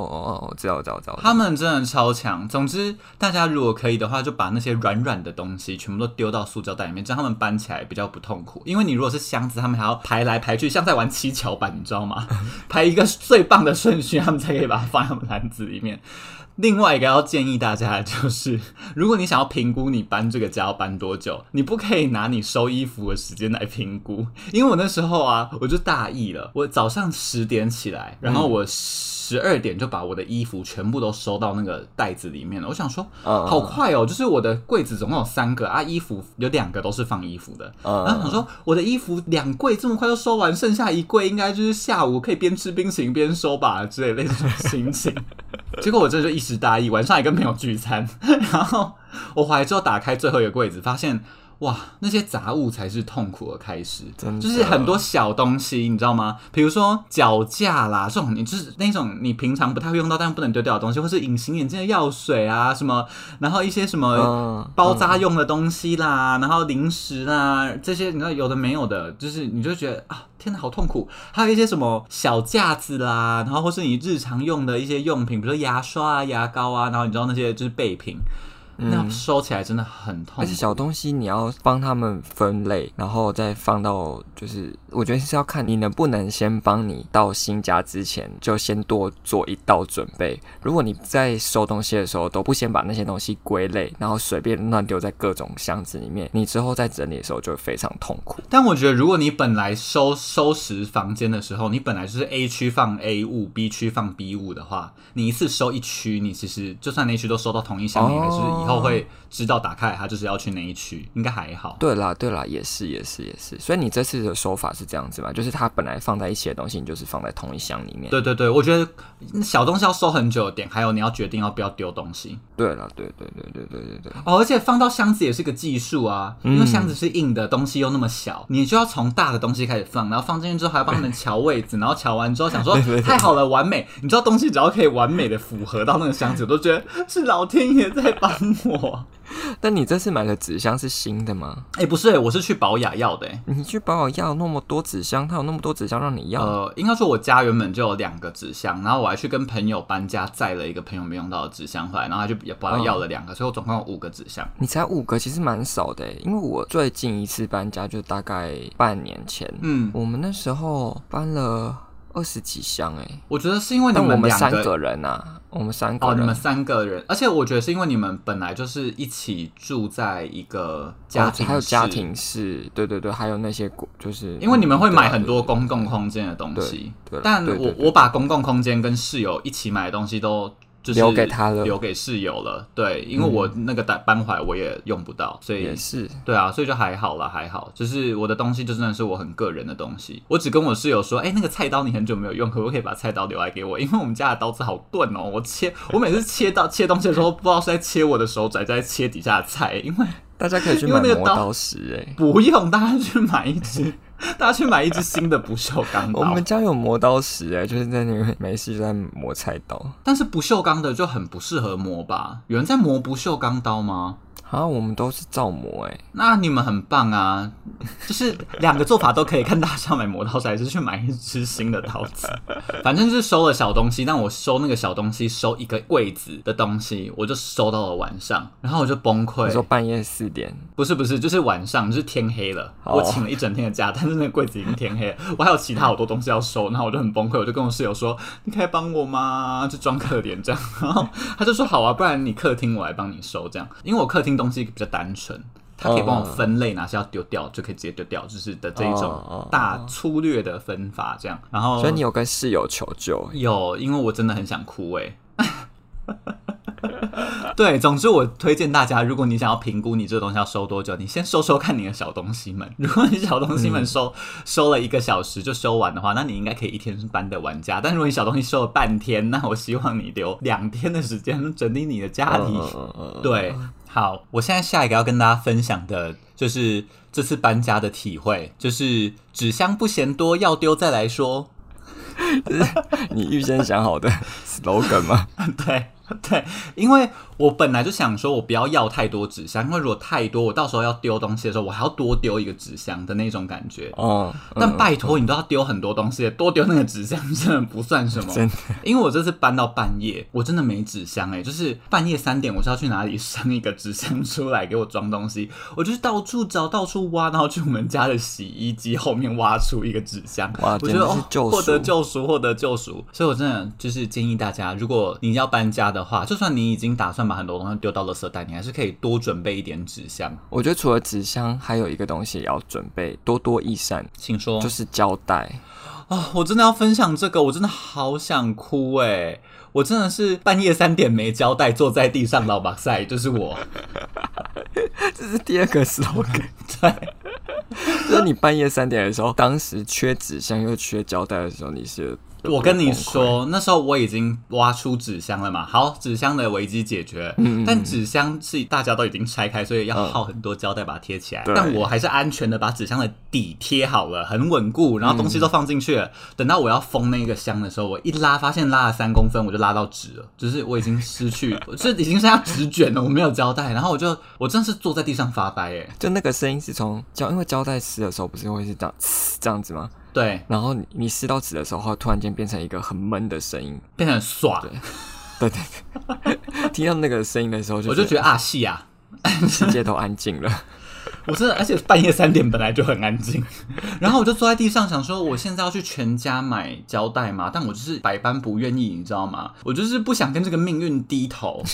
哦，我知道，我知道，知道。他们真的超强。总之，大家如果可以的话，就把那些软软的东西全部都丢到塑胶袋里面，这样他们搬起来比较不痛苦。因为你如果是箱子，他们还要排来排去，像在玩七巧板，你知道吗？排一个最棒的顺序，他们才可以把它放在篮子里面。另外一个要建议大家的就是，如果你想要评估你搬这个家要搬多久，你不可以拿你收衣服的时间来评估，因为我那时候啊，我就大意了，我早上十点起来，然后我十二点就把我的衣服全部都收到那个袋子里面了。我想说，好快哦，就是我的柜子总共有三个啊，衣服有两个都是放衣服的，然后想说我的衣服两柜这么快就收完，剩下一柜应该就是下午可以边吃冰淇淋边收吧之类的这种心情。结果我这就一时大意，晚上还跟朋友聚餐，然后我回来之后打开最后一个柜子，发现哇，那些杂物才是痛苦的开始，就是很多小东西，你知道吗？比如说脚架啦，这种你就是那种你平常不太会用到，但不能丢掉的东西，或是隐形眼镜的药水啊什么，然后一些什么包扎用的东西啦，然后零食啦，这些你知道有的没有的，就是你就觉得啊。天哪，好痛苦！还有一些什么小架子啦，然后或是你日常用的一些用品，比如说牙刷啊、牙膏啊，然后你知道那些就是备品。那收起来真的很痛，而且小东西你要帮他们分类，然后再放到，就是我觉得是要看你能不能先帮你到新家之前就先多做一道准备。如果你在收东西的时候都不先把那些东西归类，然后随便乱丢在各种箱子里面，你之后在整理的时候就会非常痛苦。但我觉得，如果你本来收收拾房间的时候，你本来就是 A 区放 A 物，B 区放 B 物的话，你一次收一区，你其实就算那区都收到同一箱，你还是。以后会知道打开它，就是要去哪一区，应该还好。对啦，对啦，也是，也是，也是。所以你这次的手法是这样子嘛？就是它本来放在一起的东西，你就是放在同一箱里面。对对对，我觉得小东西要收很久的点，还有你要决定要不要丢东西。对了，对对对对对对对。哦，而且放到箱子也是个技术啊，因为箱子是硬的，东西又那么小，你就要从大的东西开始放，然后放进去之后还要帮他们调位置，然后调完之后想说 太好了，完美。你知道东西只要可以完美的符合到那个箱子，我都觉得是老天爷在帮我。但你这次买的纸箱是新的吗？哎、欸，不是、欸，我是去保雅要的、欸。你去保雅要那么多纸箱，他有那么多纸箱让你要？呃，应该说我家原本就有两个纸箱，然后我还去跟朋友搬家，载了一个朋友没用到的纸箱回来，然后他就也宝雅要了两个，哦、所以我总共有五个纸箱。你才五个，其实蛮少的、欸。因为我最近一次搬家就大概半年前，嗯，我们那时候搬了二十几箱、欸，哎，我觉得是因为你们三个人啊。我们三个哦，你们三个人，而且我觉得是因为你们本来就是一起住在一个家庭、哦，还有家庭室，对对对，还有那些就是因为你们会买很多公共空间的东西，对，对，但我我把公共空间跟室友一起买的东西都。就是留给他了，留给室友了。对，因为我那个搬搬回来我也用不到，所以也是对啊，所以就还好啦，还好。就是我的东西就真的是我很个人的东西。我只跟我室友说，哎、欸，那个菜刀你很久没有用，可不可以把菜刀留来给我？因为我们家的刀子好钝哦、喔，我切，我每次切到切东西的时候，不知道是在切我的手指，在切底下的菜。因为大家可以去买 磨刀石，哎，不用，大家去买一支。大家去买一支新的不锈钢刀。我们家有磨刀石哎，就是在那边没事就在磨菜刀。但是不锈钢的就很不适合磨吧？有人在磨不锈钢刀吗？啊，我们都是造模哎，那你们很棒啊！就是两个做法都可以，看大家想买磨刀石还是去买一支新的刀子。反正就是收了小东西，但我收那个小东西，收一个柜子的东西，我就收到了晚上，然后我就崩溃。你说半夜四点？不是不是，就是晚上，就是天黑了。我请了一整天的假，但是是那个柜子已经天黑了，我还有其他好多东西要收，然后我就很崩溃，我就跟我室友说：“你可以帮我吗？”就装可怜这样，然后他就说：“好啊，不然你客厅我来帮你收这样，因为我客厅东西比较单纯。”它可以帮我分类，哪些要丢掉，就可以直接丢掉，就是的这一种大粗略的分法，这样。然后，所以你有跟室友求救？有，因为我真的很想哭哎。对，总之我推荐大家，如果你想要评估你这个东西要收多久，你先收收看你的小东西们。如果你小东西们收、嗯、收了一个小时就收完的话，那你应该可以一天搬的玩家。但如果你小东西收了半天，那我希望你留两天的时间整理你的家里。对。好，我现在下一个要跟大家分享的就是这次搬家的体会，就是纸箱不嫌多，要丢再来说。你预先想好的 slogan 吗？对。对，因为我本来就想说，我不要要太多纸箱，因为如果太多，我到时候要丢东西的时候，我还要多丢一个纸箱的那种感觉。哦，但拜托你都要丢很多东西，多丢那个纸箱真的不算什么。真的，因为我这次搬到半夜，我真的没纸箱哎，就是半夜三点，我是要去哪里生一个纸箱出来给我装东西？我就是到处找，到处挖，然后去我们家的洗衣机后面挖出一个纸箱。哇，我觉得哦，获得救赎，获得救赎。所以我真的就是建议大家，如果你要搬家的话，就算你已经打算把很多东西丢到垃圾袋，你还是可以多准备一点纸箱。我觉得除了纸箱，还有一个东西也要准备，多多益善。请说，就是胶带啊、哦！我真的要分享这个，我真的好想哭哎！我真的是半夜三点没胶带，坐在地上老把赛，就是我。这是第二个 slogan，对。就是你半夜三点的时候，当时缺纸箱又缺胶带的时候，你是。我跟你说，那时候我已经挖出纸箱了嘛。好，纸箱的危机解决，嗯、但纸箱是大家都已经拆开，所以要耗很多胶带把它贴起来。嗯、但我还是安全的把纸箱的底贴好了，很稳固，然后东西都放进去了。嗯、等到我要封那个箱的时候，我一拉，发现拉了三公分，我就拉到纸了，就是我已经失去，这已经剩下纸卷了，我没有胶带。然后我就，我真的是坐在地上发呆，哎，就那个声音是从胶，因为胶带撕的时候不是会是这样这样子吗？对，然后你撕到纸的时候，会突然间变成一个很闷的声音，变成唰。对对对，听到那个声音的时候就，我就觉得啊，戏啊，世界都安静了。我真的，而且半夜三点本来就很安静，然后我就坐在地上想说，我现在要去全家买胶带嘛？但我就是百般不愿意，你知道吗？我就是不想跟这个命运低头。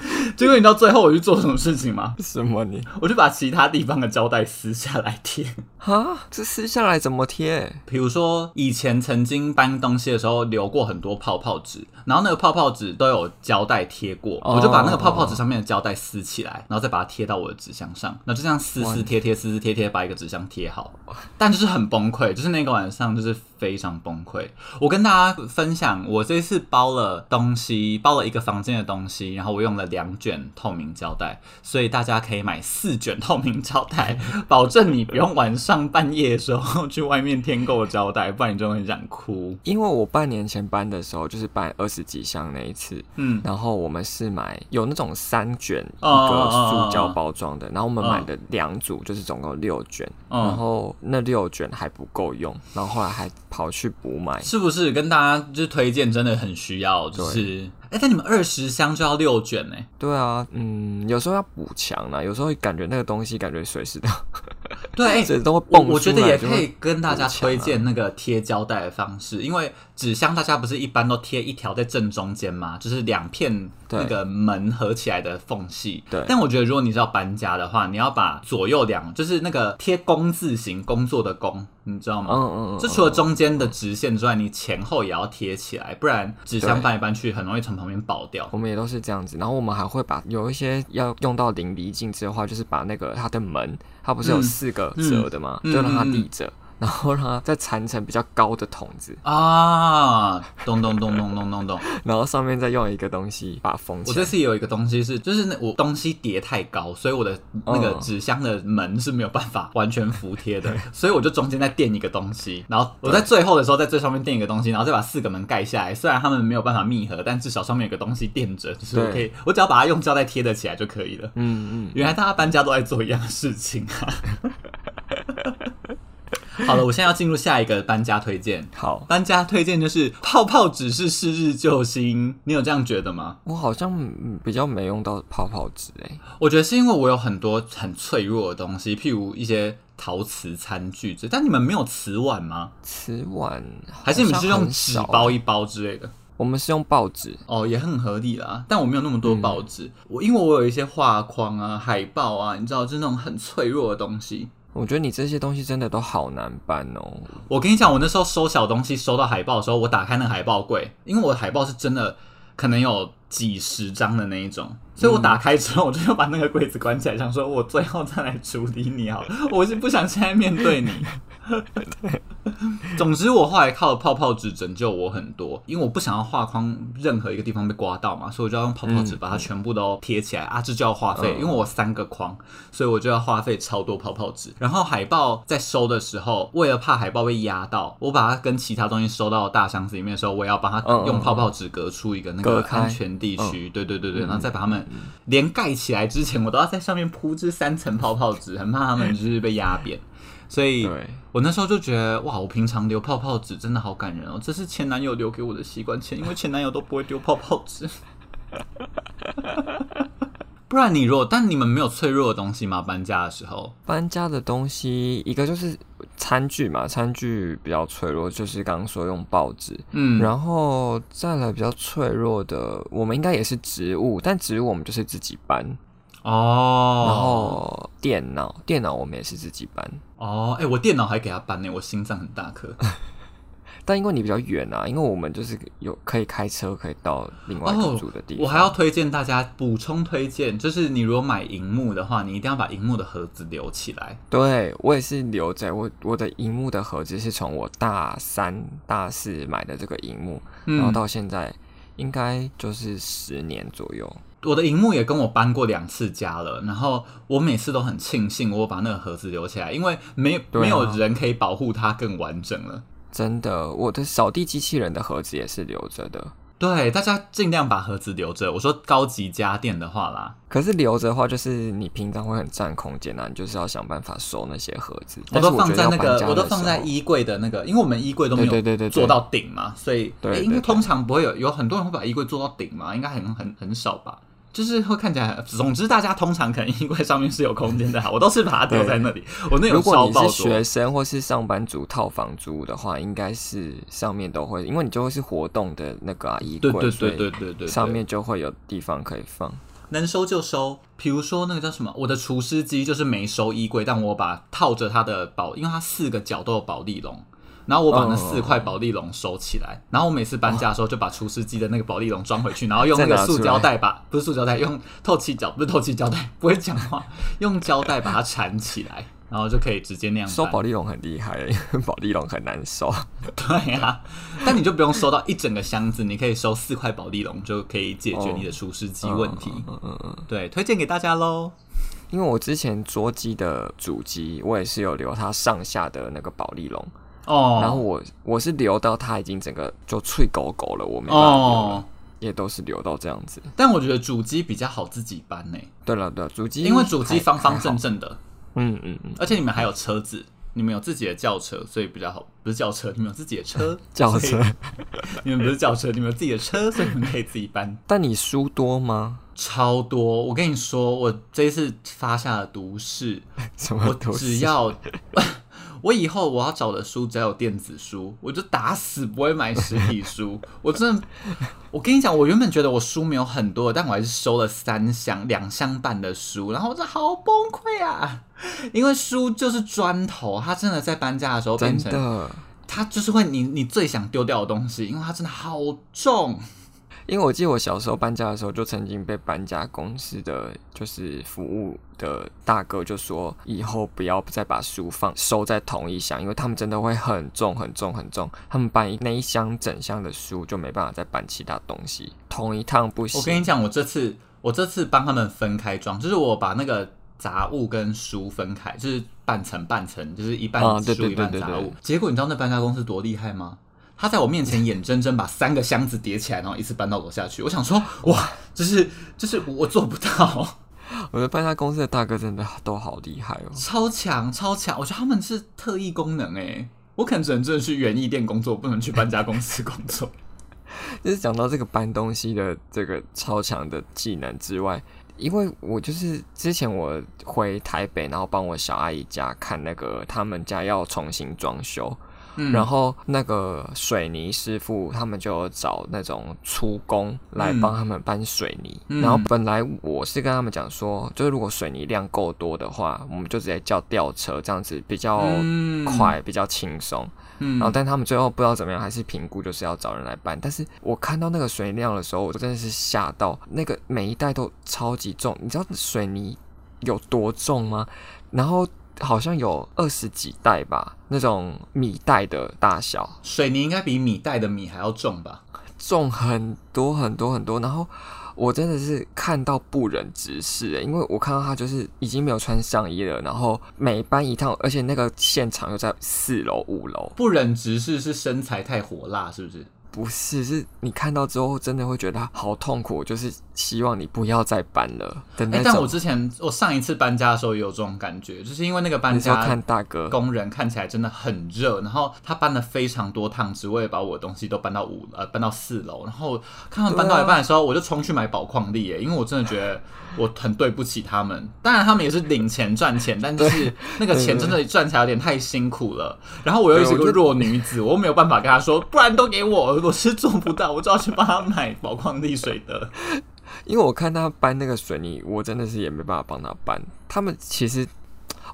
结果你知道最后我去做什么事情吗？什么你？我就把其他地方的胶带撕下来贴。哈，这撕下来怎么贴？比如说以前曾经搬东西的时候留过很多泡泡纸，然后那个泡泡纸都有胶带贴过，哦、我就把那个泡泡纸上面的胶带撕起来，然后再把它贴到我的纸箱上，那就这样撕撕贴贴，撕撕贴贴，把一个纸箱贴好。但就是很崩溃，就是那个晚上就是非常崩溃。我跟大家分享，我这次包了东西，包了一个房间的东西，然后我用了两卷透明胶带，所以大家可以买四卷透明胶带，保证你不用晚上半夜的时候去外面添购胶带，不然你就会很想哭。因为我半年前搬的时候，就是搬二十几箱那一次，嗯，然后我们是买有那种三卷一个塑胶包装的，然后我们买的两组就是总共六卷，然后那六卷还不够用，然后后来还跑去补买，是不是？跟大家就是推荐，真的很需要，就是。哎，但你们二十箱就要六卷呢？对啊，嗯，有时候要补强啦，有时候感觉那个东西感觉随时都对，这都会蹦出来。我觉得也可以跟大家推荐那个贴胶带的方式，因为纸箱大家不是一般都贴一条在正中间吗？就是两片那个门合起来的缝隙。对。但我觉得如果你是要搬家的话，你要把左右两，就是那个贴工字形工作的工，你知道吗？嗯嗯嗯。就除了中间的直线之外，你前后也要贴起来，不然纸箱搬来搬去很容易从。旁边爆掉，我们也都是这样子。然后我们还会把有一些要用到淋漓尽致的话，就是把那个它的门，它不是有四个折的吗？嗯嗯、就让它立着。然后让它再缠成比较高的筒子啊，咚咚咚咚咚咚咚，然后上面再用一个东西把它封起来。我这次有一个东西是，就是那我东西叠太高，所以我的那个纸箱的门是没有办法完全服帖的，嗯、所以我就中间再垫一个东西，然后我在最后的时候在最上面垫一个东西，然后再把四个门盖下来。虽然他们没有办法密合，但至少上面有个东西垫着，就是我可以，我只要把它用胶带贴得起来就可以了。嗯嗯，原来大家搬家都在做一样的事情啊。好了，我现在要进入下一个搬家推荐。好，搬家推荐就是泡泡纸是是日救星，你有这样觉得吗？我好像比较没用到泡泡纸诶。我觉得是因为我有很多很脆弱的东西，譬如一些。陶瓷餐具之，但你们没有瓷碗吗？瓷碗还是你们是用纸包一包之类的？我们是用报纸哦，也很合理啦。但我没有那么多报纸，嗯、我因为我有一些画框啊、海报啊，你知道，就是那种很脆弱的东西。我觉得你这些东西真的都好难搬哦。我跟你讲，我那时候收小东西收到海报的时候，我打开那个海报柜，因为我的海报是真的可能有几十张的那一种，所以我打开之后，我就要把那个柜子关起来，想说我最后再来处理你好了。我是不想现在面对你。对，总之我后来靠泡泡纸拯救我很多，因为我不想要画框任何一个地方被刮到嘛，所以我就要用泡泡纸把它全部都贴起来、嗯、啊，这就要花费，因为我三个框，所以我就要花费超多泡泡纸。然后海报在收的时候，为了怕海报被压到，我把它跟其他东西收到大箱子里面的时候，我也要把它用泡泡纸隔出一个那个安全地区，对对对对，然后再把它们连盖起来之前，我都要在上面铺这三层泡泡纸，很怕他们就是被压扁。所以，我那时候就觉得，哇，我平常留泡泡纸真的好感人哦，这是前男友留给我的习惯，前因为前男友都不会丢泡泡纸。不然你如果，但你们没有脆弱的东西吗？搬家的时候，搬家的东西一个就是餐具嘛，餐具比较脆弱，就是刚刚说用报纸，嗯，然后再来比较脆弱的，我们应该也是植物，但植物我们就是自己搬。哦，然后电脑，电脑我们也是自己搬。哦，哎，我电脑还给他搬呢，我心脏很大颗。但因为你比较远啊，因为我们就是有可以开车可以到另外一个住的地方。哦，我还要推荐大家补充推荐，就是你如果买荧幕的话，你一定要把荧幕的盒子留起来。对，我也是留着，我我的荧幕的盒子是从我大三大四买的这个荧幕，嗯，然后到现在应该就是十年左右。我的荧幕也跟我搬过两次家了，然后我每次都很庆幸我把那个盒子留起来，因为没没有人可以保护它更完整了。真的，我的扫地机器人的盒子也是留着的。对，大家尽量把盒子留着。我说高级家电的话啦，可是留着的话，就是你平常会很占空间啊，你就是要想办法收那些盒子。我都放在那个，我都放在衣柜的那个，因为我们衣柜都没有对对对做到顶嘛，所以对，因为通常不会有有很多人会把衣柜做到顶嘛，应该很很很少吧。就是会看起来，总之大家通常可能衣柜上面是有空间的，我都是把它丢在那里。我那如果你是学生或是上班族套房租的话，应该是上面都会，因为你就会是活动的那个啊衣柜，对对对对对对，上面就会有地方可以放，能收就收。比如说那个叫什么，我的厨师机就是没收衣柜，但我把套着它的保，因为它四个角都有保丽龙。然后我把那四块保丽龙收起来，然后我每次搬家的时候就把除湿机的那个保丽龙装回去，然后用那个塑胶袋把不是塑胶袋，用透气胶不是透气胶带，不会讲话，用胶带把它缠起来，然后就可以直接那样收保丽龙很厉害，保丽龙很难收。对啊，但你就不用收到一整个箱子，你可以收四块保丽龙就可以解决你的除湿机问题。嗯嗯嗯，对，推荐给大家喽。因为我之前桌机的主机，我也是有留它上下的那个保丽龙。哦，然后我我是留到它已经整个就脆狗狗了，我没办法留了，哦、也都是留到这样子。但我觉得主机比较好自己搬呢。对了对，主机因为主机方方正正的，嗯嗯嗯，而且你们还有车子，你们有自己的轿车，所以比较好。不是轿车，你们有自己的车，轿车。你们不是轿车，你们有自己的车，所以你们可以自己搬。但你书多吗？超多！我跟你说，我这一次发下了毒誓，什么毒誓？我只要。我以后我要找的书只要有电子书，我就打死不会买实体书。我真的，我跟你讲，我原本觉得我书没有很多，但我还是收了三箱、两箱半的书，然后我真的好崩溃啊！因为书就是砖头，它真的在搬家的时候变成，的它就是会你你最想丢掉的东西，因为它真的好重。因为我记得我小时候搬家的时候，就曾经被搬家公司的就是服务的大哥就说，以后不要再把书放收在同一箱，因为他们真的会很重很重很重，他们搬那一箱整箱的书就没办法再搬其他东西，同一趟不行。我跟你讲，我这次我这次帮他们分开装，就是我把那个杂物跟书分开，就是半层半层，就是一半书一半杂物。结果你知道那搬家公司多厉害吗？他在我面前眼睁睁把三个箱子叠起来，然后一次搬到楼下去。我想说，哇，就是就是我做不到。我觉得搬家公司的大哥真的都好厉害哦，超强超强。我觉得他们是特异功能哎，我可能只能真的去园艺店工作，不能去搬家公司工作。就是讲到这个搬东西的这个超强的技能之外，因为我就是之前我回台北，然后帮我小阿姨家看那个他们家要重新装修。然后那个水泥师傅他们就找那种出工来帮他们搬水泥。嗯、然后本来我是跟他们讲说，就是如果水泥量够多的话，我们就直接叫吊车，这样子比较快，比较轻松。嗯、然后但他们最后不知道怎么样，还是评估就是要找人来搬。但是我看到那个水泥量的时候，我真的是吓到，那个每一袋都超级重。你知道水泥有多重吗？然后。好像有二十几袋吧，那种米袋的大小。水泥应该比米袋的米还要重吧？重很多很多很多。然后我真的是看到不忍直视诶，因为我看到他就是已经没有穿上衣了，然后每搬一趟，而且那个现场又在四楼五楼。不忍直视是身材太火辣，是不是？不是，是你看到之后真的会觉得好痛苦，就是希望你不要再搬了。哎、欸，但我之前我上一次搬家的时候也有这种感觉，就是因为那个搬家看大哥工人看起来真的很热，然后他搬了非常多趟，只为把我的东西都搬到五呃搬到四楼，然后看到搬到一半的时候，我就冲去买宝矿力，耶，因为我真的觉得我很对不起他们。当然他们也是领钱赚钱，但就是那个钱真的赚起来有点太辛苦了。然后我又是一个弱女子，我又没有办法跟他说，不然都给我。我是做不到，我就要去帮他买宝矿力水的。因为我看他搬那个水泥，我真的是也没办法帮他搬。他们其实，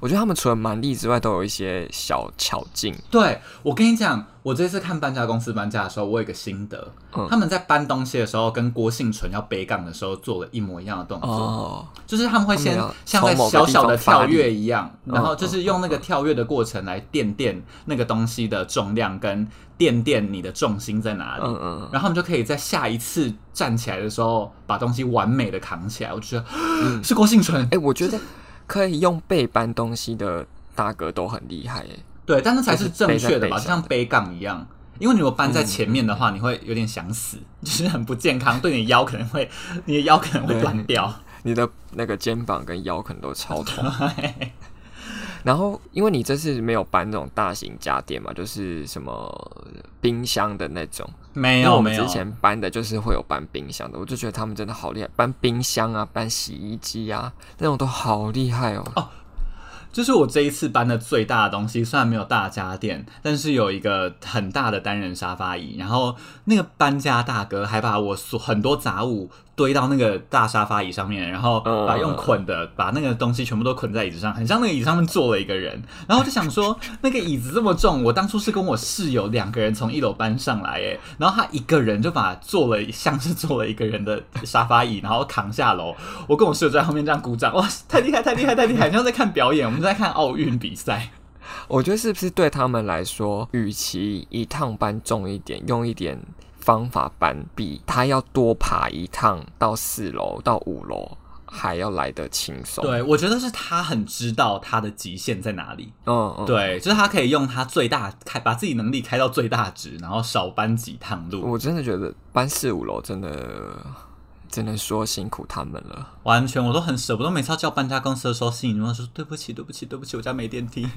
我觉得他们除了蛮力之外，都有一些小巧劲。对，我跟你讲。我这次看搬家公司搬家的时候，我有一个心得，嗯、他们在搬东西的时候，跟郭幸存要北港的时候做了一模一样的动作，哦、就是他们会先像在小小的跳跃一样，然后就是用那个跳跃的过程来垫垫那个东西的重量，跟垫垫你的重心在哪里，嗯嗯，然后他们就可以在下一次站起来的时候，把东西完美的扛起来。我觉得、嗯、是郭幸存，哎、欸，我觉得可以用背搬东西的大哥都很厉害，耶。对，但那才是正确的吧，就像背杠一样。因为你如果搬在前面的话，你会有点想死，就是很不健康，对你的腰可能会，你的腰可能会断掉，你的那个肩膀跟腰可能都超痛。然后，因为你这次没有搬那种大型家电嘛，就是什么冰箱的那种，没有，没有。之前搬的就是会有搬冰箱的，我就觉得他们真的好厉害，搬冰箱啊，搬洗衣机啊，那种都好厉害哦。哦就是我这一次搬的最大的东西，虽然没有大家电，但是有一个很大的单人沙发椅。然后那个搬家大哥还把我所很多杂物堆到那个大沙发椅上面，然后把用捆的把那个东西全部都捆在椅子上，很像那个椅子上面坐了一个人。然后就想说，那个椅子这么重，我当初是跟我室友两个人从一楼搬上来，诶，然后他一个人就把坐了像是坐了一个人的沙发椅，然后扛下楼。我跟我室友在后面这样鼓掌，哇，太厉害，太厉害，太厉害，像在看表演，我们在看奥运比赛。我觉得是不是对他们来说，与其一趟搬重一点，用一点。方法搬比他要多爬一趟到四楼到五楼还要来得轻松。对，我觉得是他很知道他的极限在哪里。嗯嗯，对，就是他可以用他最大开，把自己能力开到最大值，然后少搬几趟路。我真的觉得搬四五楼真的只能说辛苦他们了。完全，我都很舍不得。每次要叫搬家公司的时候，心里面说对不起，对不起，对不起，我家没电梯。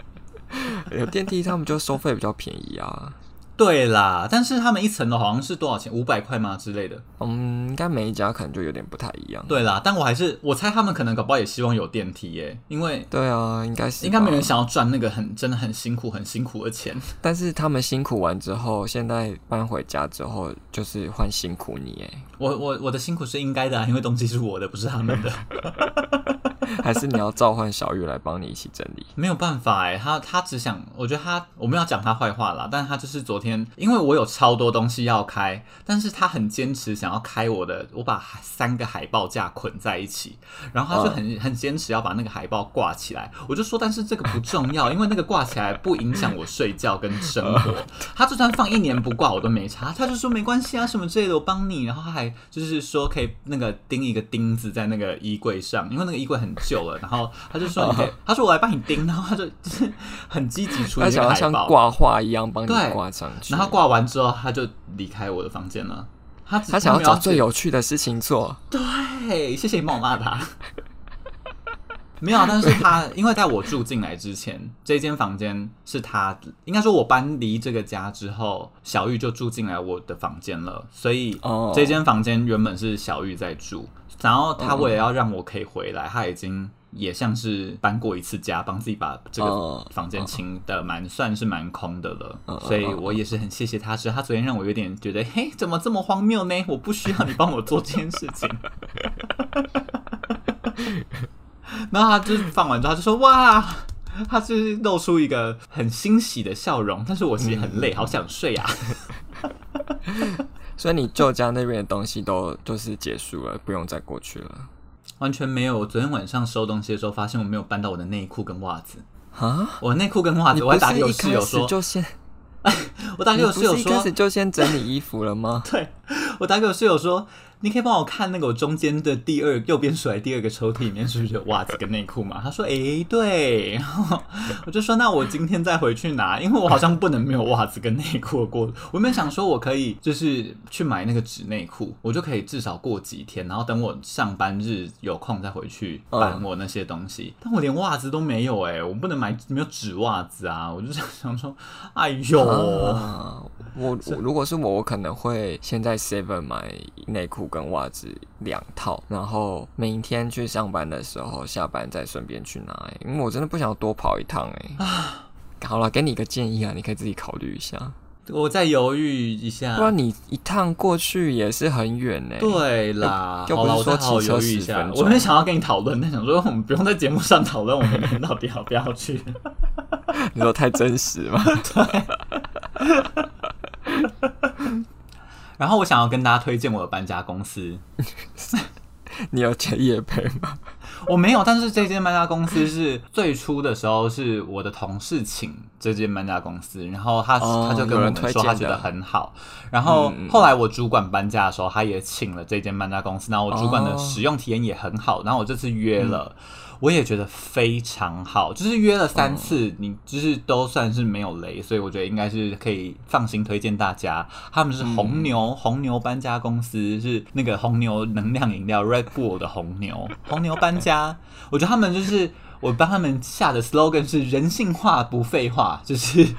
有电梯，他们就收费比较便宜啊。对啦，但是他们一层楼好像是多少钱？五百块吗之类的？嗯，应该每一家可能就有点不太一样。对啦，但我还是我猜他们可能搞不好也希望有电梯耶，因为对啊，应该是应该没人想要赚那个很真的很辛苦很辛苦的钱。但是他们辛苦完之后，现在搬回家之后就是换辛苦你哎。我我我的辛苦是应该的啊，因为东西是我的，不是他们的。还是你要召唤小玉来帮你一起整理？没有办法哎，他他只想，我觉得他我们要讲他坏话啦，但是他就是昨天，因为我有超多东西要开，但是他很坚持想要开我的，我把三个海报架捆在一起，然后他就很很坚持要把那个海报挂起来，我就说，但是这个不重要，因为那个挂起来不影响我睡觉跟生活，他就算放一年不挂我都没差，他就说没关系啊什么之类的，我帮你，然后他还就是说可以那个钉一个钉子在那个衣柜上，因为那个衣柜很。旧了，然后他就说：“你可以，他说我来帮你钉。”然后他就就是很积极处理那个海报，像挂画一样帮你挂上去。然后挂完之后，他就离开我的房间了。他他想要找最有趣的事情做。对，谢谢你帮我骂他。没有，但是他因为在我住进来之前，这间房间是他应该说，我搬离这个家之后，小玉就住进来我的房间了，所以这间房间原本是小玉在住。然后他为了要让我可以回来，他已经也像是搬过一次家，帮自己把这个房间清的蛮算是蛮空的了。所以我也是很谢谢他，是他昨天让我有点觉得，嘿，怎么这么荒谬呢？我不需要你帮我做这件事情。然后他就是放完之后，他就说哇。他就是露出一个很欣喜的笑容，但是我其实很累，嗯、好想睡啊。所以你旧家那边的东西都就是结束了，不用再过去了。完全没有。我昨天晚上收东西的时候，发现我没有搬到我的内裤跟袜子啊！我内裤跟袜子，我还打给我室友说，就先。我打给我室友说，一开始就先整理衣服了吗？对，我打给我室友说。你可以帮我看那个我中间的第二右边甩第二个抽屉里面是不是有袜子跟内裤嘛？他说：“哎、欸，对。”然后我就说：“那我今天再回去拿，因为我好像不能没有袜子跟内裤过。”我没想说我可以就是去买那个纸内裤，我就可以至少过几天，然后等我上班日有空再回去搬我那些东西。嗯、但我连袜子都没有哎、欸，我不能买没有纸袜子啊！我就想想说：“哎呦，我如果是我，我可能会先在 Seven 买内裤。”跟袜子两套，然后明天去上班的时候，下班再顺便去拿。哎，因为我真的不想多跑一趟。哎，好了，给你一个建议啊，你可以自己考虑一下。我再犹豫一下，不然你一趟过去也是很远呢。对啦，就不是说骑车十分钟。我没想要跟你讨论，但想说我们不用在节目上讨论，我们明天到底要不要去？你说太真实吗？对。然后我想要跟大家推荐我的搬家公司，你有接夜配吗？我没有，但是这间搬家公司是最初的时候是我的同事请这间搬家公司，然后他、哦、他就跟我们说他觉得很好，然后后来我主管搬家的时候，他也请了这间搬家公司，然后我主管的使用体验也很好，然后我这次约了。嗯我也觉得非常好，就是约了三次，你就是都算是没有雷，所以我觉得应该是可以放心推荐大家。他们是红牛，嗯、红牛搬家公司，是那个红牛能量饮料 Red Bull 的红牛，红牛搬家。我觉得他们就是我帮他们下的 slogan 是人性化不废话，就是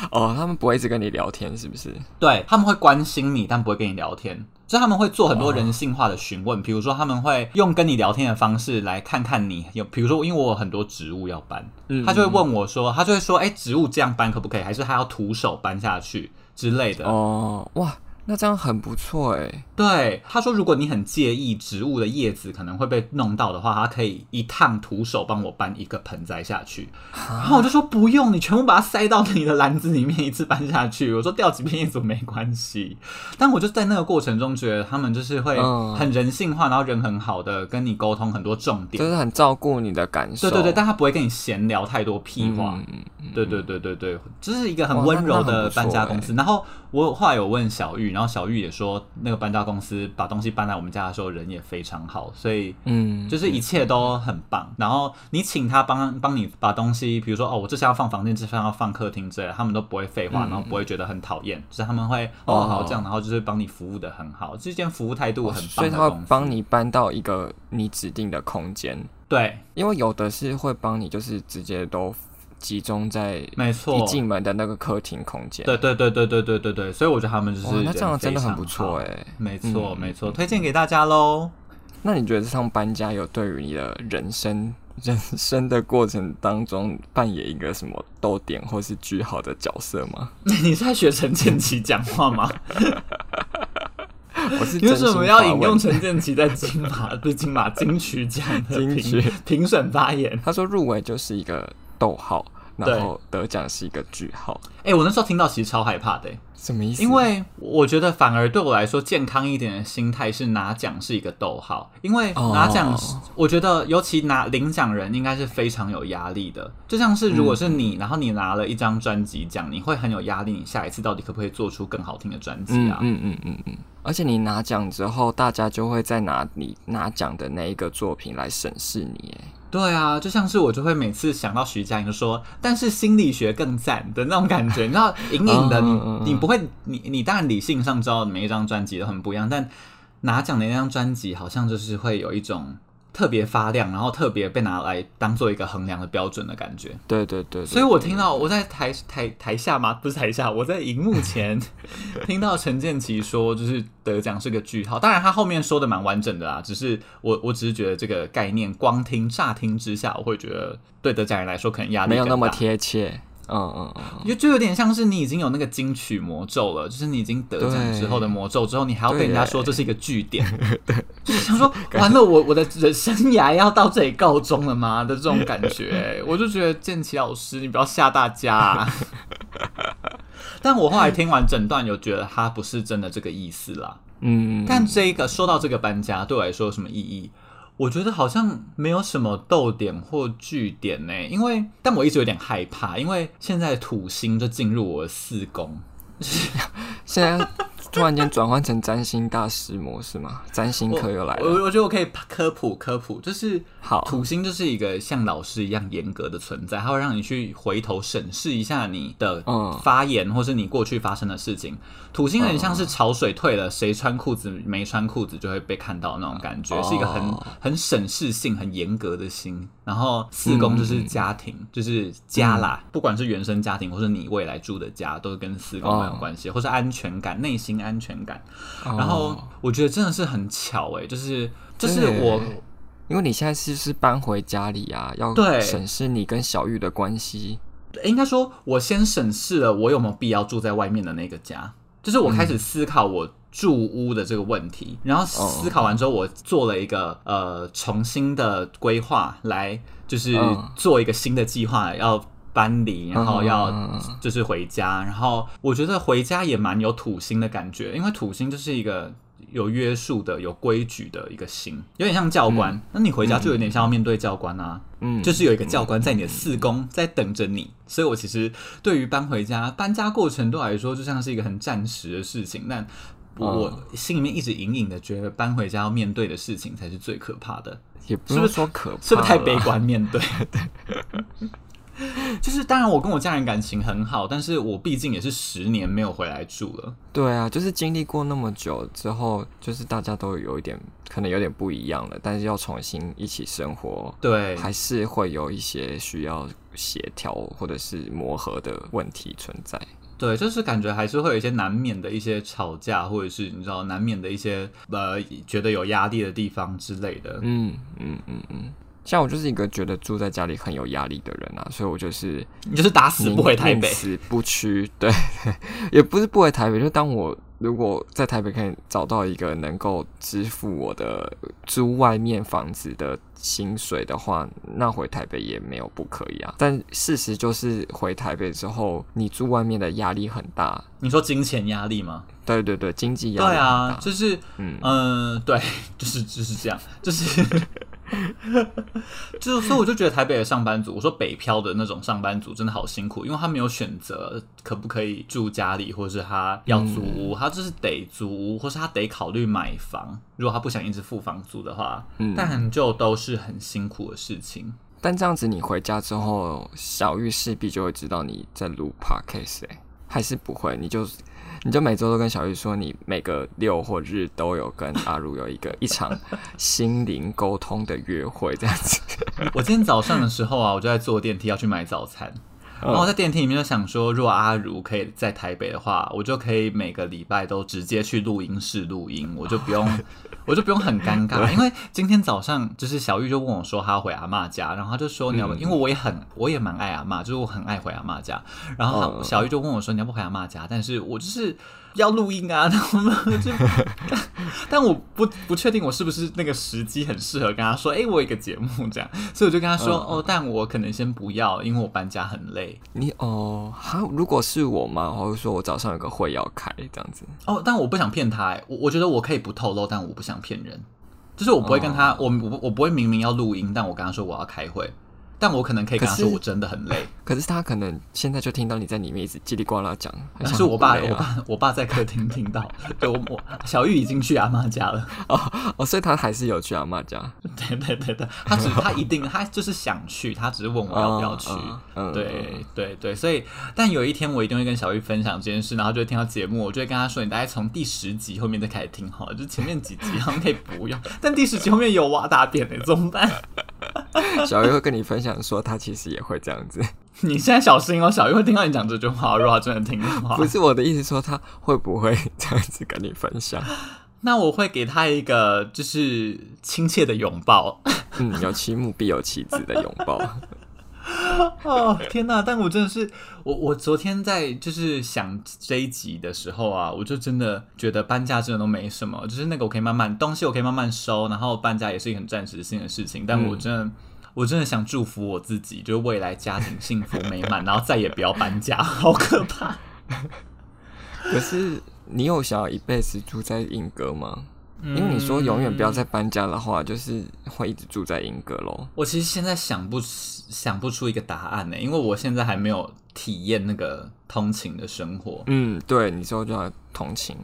哦，他们不会一直跟你聊天，是不是？对，他们会关心你，但不会跟你聊天。就他们会做很多人性化的询问，比如说他们会用跟你聊天的方式来看看你有，比如说因为我有很多植物要搬，嗯他就会问我说，他就会说，哎，植物这样搬可不可以？还是他要徒手搬下去之类的？哦，哇。那这样很不错哎。对，他说如果你很介意植物的叶子可能会被弄到的话，他可以一趟徒手帮我搬一个盆栽下去。然后我就说不用，你全部把它塞到你的篮子里面，一次搬下去。我说掉几片叶子没关系。但我就在那个过程中觉得他们就是会很人性化，然后人很好的跟你沟通很多重点，就是很照顾你的感受。对对对，但他不会跟你闲聊太多屁话。嗯、对对对对对，这、就是一个很温柔的搬家公司。然后我后来有问小玉。然后小玉也说，那个搬家公司把东西搬来我们家的时候，人也非常好，所以嗯，就是一切都很棒。嗯、然后你请他帮帮你把东西，比如说哦，我这下要放房间，这下要放客厅之类的，他们都不会废话，然后不会觉得很讨厌，就是他们会哦好这样，然后就是帮你服务的很好，这件服务态度很棒。所以他会帮你搬到一个你指定的空间，对，因为有的是会帮你，就是直接都。集中在没错一进门的那个客厅空间，对对对对对对对对，所以我觉得他们就是那这样真的很不错哎，没错没错，推荐给大家喽。那你觉得这趟搬家有对于你的人生 人生的过程当中扮演一个什么逗点或是句号的角色吗？你是在学陈建奇讲话吗？我是为什么要引用陈建奇在金马不是金马金曲奖的金曲评审发言？他说入围就是一个。逗号，然后得奖是一个句号。哎、欸，我那时候听到其实超害怕的，什么意思？因为我觉得反而对我来说健康一点的心态是拿奖是一个逗号，因为拿奖，我觉得尤其拿领奖人应该是非常有压力的。就像是如果是你，嗯、然后你拿了一张专辑奖，你会很有压力，你下一次到底可不可以做出更好听的专辑啊？嗯嗯嗯嗯嗯。而且你拿奖之后，大家就会再拿你拿奖的那一个作品来审视你，哎。对啊，就像是我就会每次想到徐佳莹说，但是心理学更赞的那种感觉，你知道，隐隐的你你不会，你你当然理性上知道每一张专辑都很不一样，但拿奖的那张专辑好像就是会有一种特别发亮，然后特别被拿来当做一个衡量的标准的感觉。对对对，对，所以我听到我在台台台下吗？不是台下，我在荧幕前 听到陈建奇说，就是得奖是个句号。当然他后面说的蛮完整的啦，只是我我只是觉得这个概念光听乍听之下，我会觉得对得奖人来说可能压力没有那么贴切。嗯嗯嗯，就就有点像是你已经有那个金曲魔咒了，就是你已经得奖之后的魔咒之后，你还要被人家说这是一个据点，对，就是想说完了，我我的人生涯要到这里告终了吗的这种感觉，我就觉得建奇老师，你不要吓大家啊。但我后来听完整段，有觉得他不是真的这个意思啦。嗯，但这一个说到这个搬家对我来说有什么意义？我觉得好像没有什么逗点或句点呢，因为但我一直有点害怕，因为现在土星就进入我的四宫，现在。突然间转换成占星大师模式吗？占星课又来了。我我觉得我可以科普科普，就是好，土星就是一个像老师一样严格的存在，它会让你去回头审视一下你的发言，或是你过去发生的事情。土星很像是潮水退了，谁穿裤子没穿裤子就会被看到那种感觉，是一个很很审视性很严格的心。然后四宫就是家庭，就是家啦，不管是原生家庭或是你未来住的家，都是跟四宫蛮有关系，或是安全感、内心。安全感，然后我觉得真的是很巧哎，就是就是我，因为你现在是是搬回家里啊，要审视你跟小玉的关系。应该说，我先审视了我有没有必要住在外面的那个家，就是我开始思考我住屋的这个问题，然后思考完之后，我做了一个呃重新的规划，来就是做一个新的计划要。搬离，然后要就是回家，然后我觉得回家也蛮有土星的感觉，因为土星就是一个有约束的、有规矩的一个星，有点像教官。那你回家就有点像要面对教官啊，嗯，就是有一个教官在你的四宫在等着你。所以我其实对于搬回家、搬家过程对我来说，就像是一个很暂时的事情，但我心里面一直隐隐的觉得搬回家要面对的事情才是最可怕的。也不是说可怕，是不是太悲观面对？就是，当然我跟我家人感情很好，但是我毕竟也是十年没有回来住了。对啊，就是经历过那么久之后，就是大家都有一点可能有点不一样了，但是要重新一起生活，对，还是会有一些需要协调或者是磨合的问题存在。对，就是感觉还是会有一些难免的一些吵架，或者是你知道难免的一些呃觉得有压力的地方之类的。嗯嗯嗯嗯。像我就是一个觉得住在家里很有压力的人啊，所以我就是你就是打死不回台北，死不屈。对，也不是不回台北，就当我如果在台北可以找到一个能够支付我的租外面房子的薪水的话，那回台北也没有不可以啊。但事实就是回台北之后，你住外面的压力很大。你说金钱压力吗？对对对，经济压力。对啊，就是嗯嗯、呃，对，就是就是这样，就是。就所以我就觉得台北的上班族，我说北漂的那种上班族真的好辛苦，因为他没有选择可不可以住家里，或者是他要租屋，他就是得租屋，或是他得考虑买房。如果他不想一直付房租的话，嗯，但就都是很辛苦的事情。但这样子你回家之后，小玉势必就会知道你在录 podcast 欸，还是不会？你就。你就每周都跟小玉说，你每个六或日都有跟 阿如有一个一场心灵沟通的约会，这样子。我今天早上的时候啊，我就在坐电梯要去买早餐，然后我在电梯里面就想说，如果阿如可以在台北的话，我就可以每个礼拜都直接去录音室录音，我就不用。我就不用很尴尬，因为今天早上就是小玉就问我说，她要回阿嬷家，然后她就说你要不，因为我也很我也蛮爱阿嬷，就是我很爱回阿嬷家，然后小玉就问我说，你要不回阿嬷家，但是我就是。要录音啊，他们就，但我不不确定我是不是那个时机很适合跟他说，哎、欸，我有一个节目这样，所以我就跟他说，哦，但我可能先不要，因为我搬家很累。你哦，好，如果是我嘛，我会说我早上有个会要开这样子。哦，但我不想骗他，我我觉得我可以不透露，但我不想骗人，就是我不会跟他，哦、我我我不会明明要录音，但我跟他说我要开会。但我可能可以跟他说我真的很累。可是他可能现在就听到你在里面一直叽里呱啦讲，但是我爸，我爸，我爸在客厅听到，对，我我小玉已经去阿妈家了哦哦，所以他还是有去阿妈家。对对对对，他只他一定他就是想去，他只是问我要不要去。嗯，对对对，所以但有一天我一定会跟小玉分享这件事，然后就会听到节目，我就会跟他说，你大概从第十集后面再开始听好了，就前面几集好像可以不用，但第十集后面有挖大便的怎么办？小鱼会跟你分享说，他其实也会这样子。你现在小心哦，小鱼会听到你讲这句话。如果他真的听的话，不是我的意思，说他会不会这样子跟你分享？那我会给他一个就是亲切的拥抱。嗯，有其母必有其子的拥抱。哦天哪！但我真的是我，我昨天在就是想这一集的时候啊，我就真的觉得搬家真的都没什么，就是那个我可以慢慢东西我可以慢慢收，然后搬家也是一个很暂时性的事情。但我真的，嗯、我真的想祝福我自己，就是未来家庭幸福美满，然后再也不要搬家，好可怕。可是你有想要一辈子住在英哥吗？因为你说永远不要再搬家的话，就是会一直住在莺歌喽。我其实现在想不想不出一个答案呢，因为我现在还没有体验那个通勤的生活。嗯，对，你说就要通勤，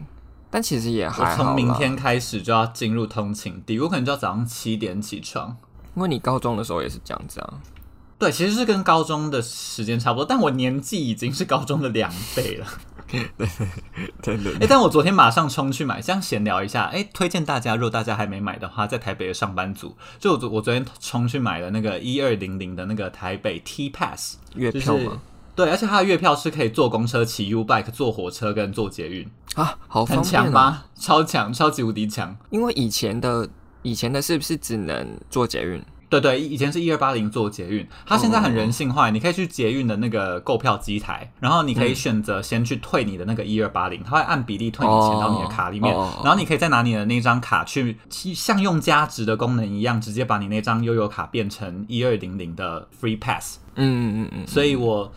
但其实也还好。从明天开始就要进入通勤地，我可能就要早上七点起床。因为你高中的时候也是这样子啊。对，其实是跟高中的时间差不多，但我年纪已经是高中的两倍了。对对对，哎，但我昨天马上冲去买，这样闲聊一下，哎，推荐大家，如果大家还没买的话，在台北的上班族，就我我昨天冲去买了那个一二零零的那个台北 T Pass 月票吗？对，而且它的月票是可以坐公车、骑 U Bike、坐火车跟坐捷运啊，好很强吗？超强，超级无敌强！因为以前的以前的是不是只能坐捷运？对对，以前是一二八零做捷运，它现在很人性化，你可以去捷运的那个购票机台，然后你可以选择先去退你的那个一二八零，它会按比例退你钱到你的卡里面，然后你可以再拿你的那张卡去像用加值的功能一样，直接把你那张悠游卡变成一二零零的 Free Pass。嗯嗯嗯嗯，所以我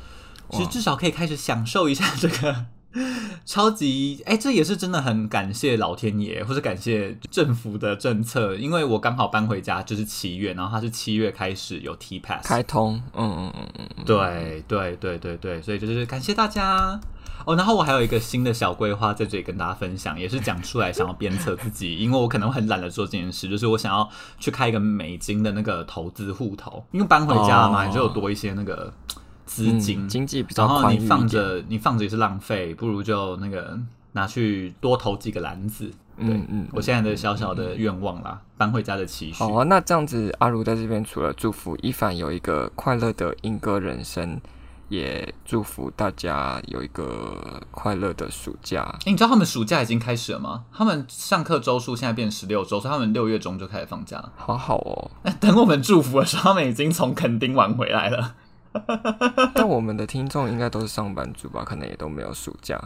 其实至少可以开始享受一下这个。超级哎、欸，这也是真的很感谢老天爷，或者感谢政府的政策，因为我刚好搬回家就是七月，然后它是七月开始有 T Pass 开通，嗯嗯嗯嗯，对对对对对，所以就是感谢大家哦。然后我还有一个新的小规划在这里跟大家分享，也是讲出来想要鞭策自己，因为我可能很懒得做这件事，就是我想要去开一个美金的那个投资户头，因为搬回家嘛，你、哦、就有多一些那个。资金、嗯、经济比较宽裕，然后你放着，你放着也是浪费，不如就那个拿去多投几个篮子。对，嗯嗯，我现在的小小的愿望啦，嗯、搬回家的期许。好啊，那这样子，阿如在这边除了祝福一凡有一个快乐的莺歌人生，也祝福大家有一个快乐的暑假。哎、欸，你知道他们暑假已经开始了吗？他们上课周数现在变十六周，所以他们六月中就开始放假。好好哦，等我们祝福的时候，他们已经从垦丁玩回来了。但我们的听众应该都是上班族吧？可能也都没有暑假。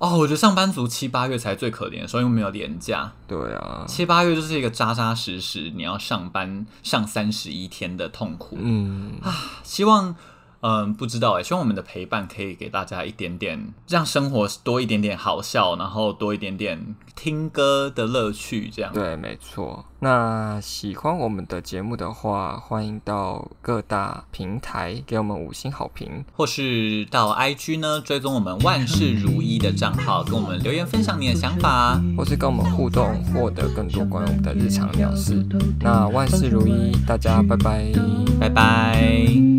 哦，我觉得上班族七八月才最可怜，所以没有年假。对啊，七八月就是一个扎扎实实你要上班上三十一天的痛苦。嗯啊，希望。嗯，不知道哎，希望我们的陪伴可以给大家一点点，让生活多一点点好笑，然后多一点点听歌的乐趣，这样。对，没错。那喜欢我们的节目的话，欢迎到各大平台给我们五星好评，或是到 IG 呢追踪我们万事如意的账号，跟我们留言分享你的想法，或是跟我们互动，获得更多关于我们的日常鸟事。那万事如意，大家拜拜，拜拜。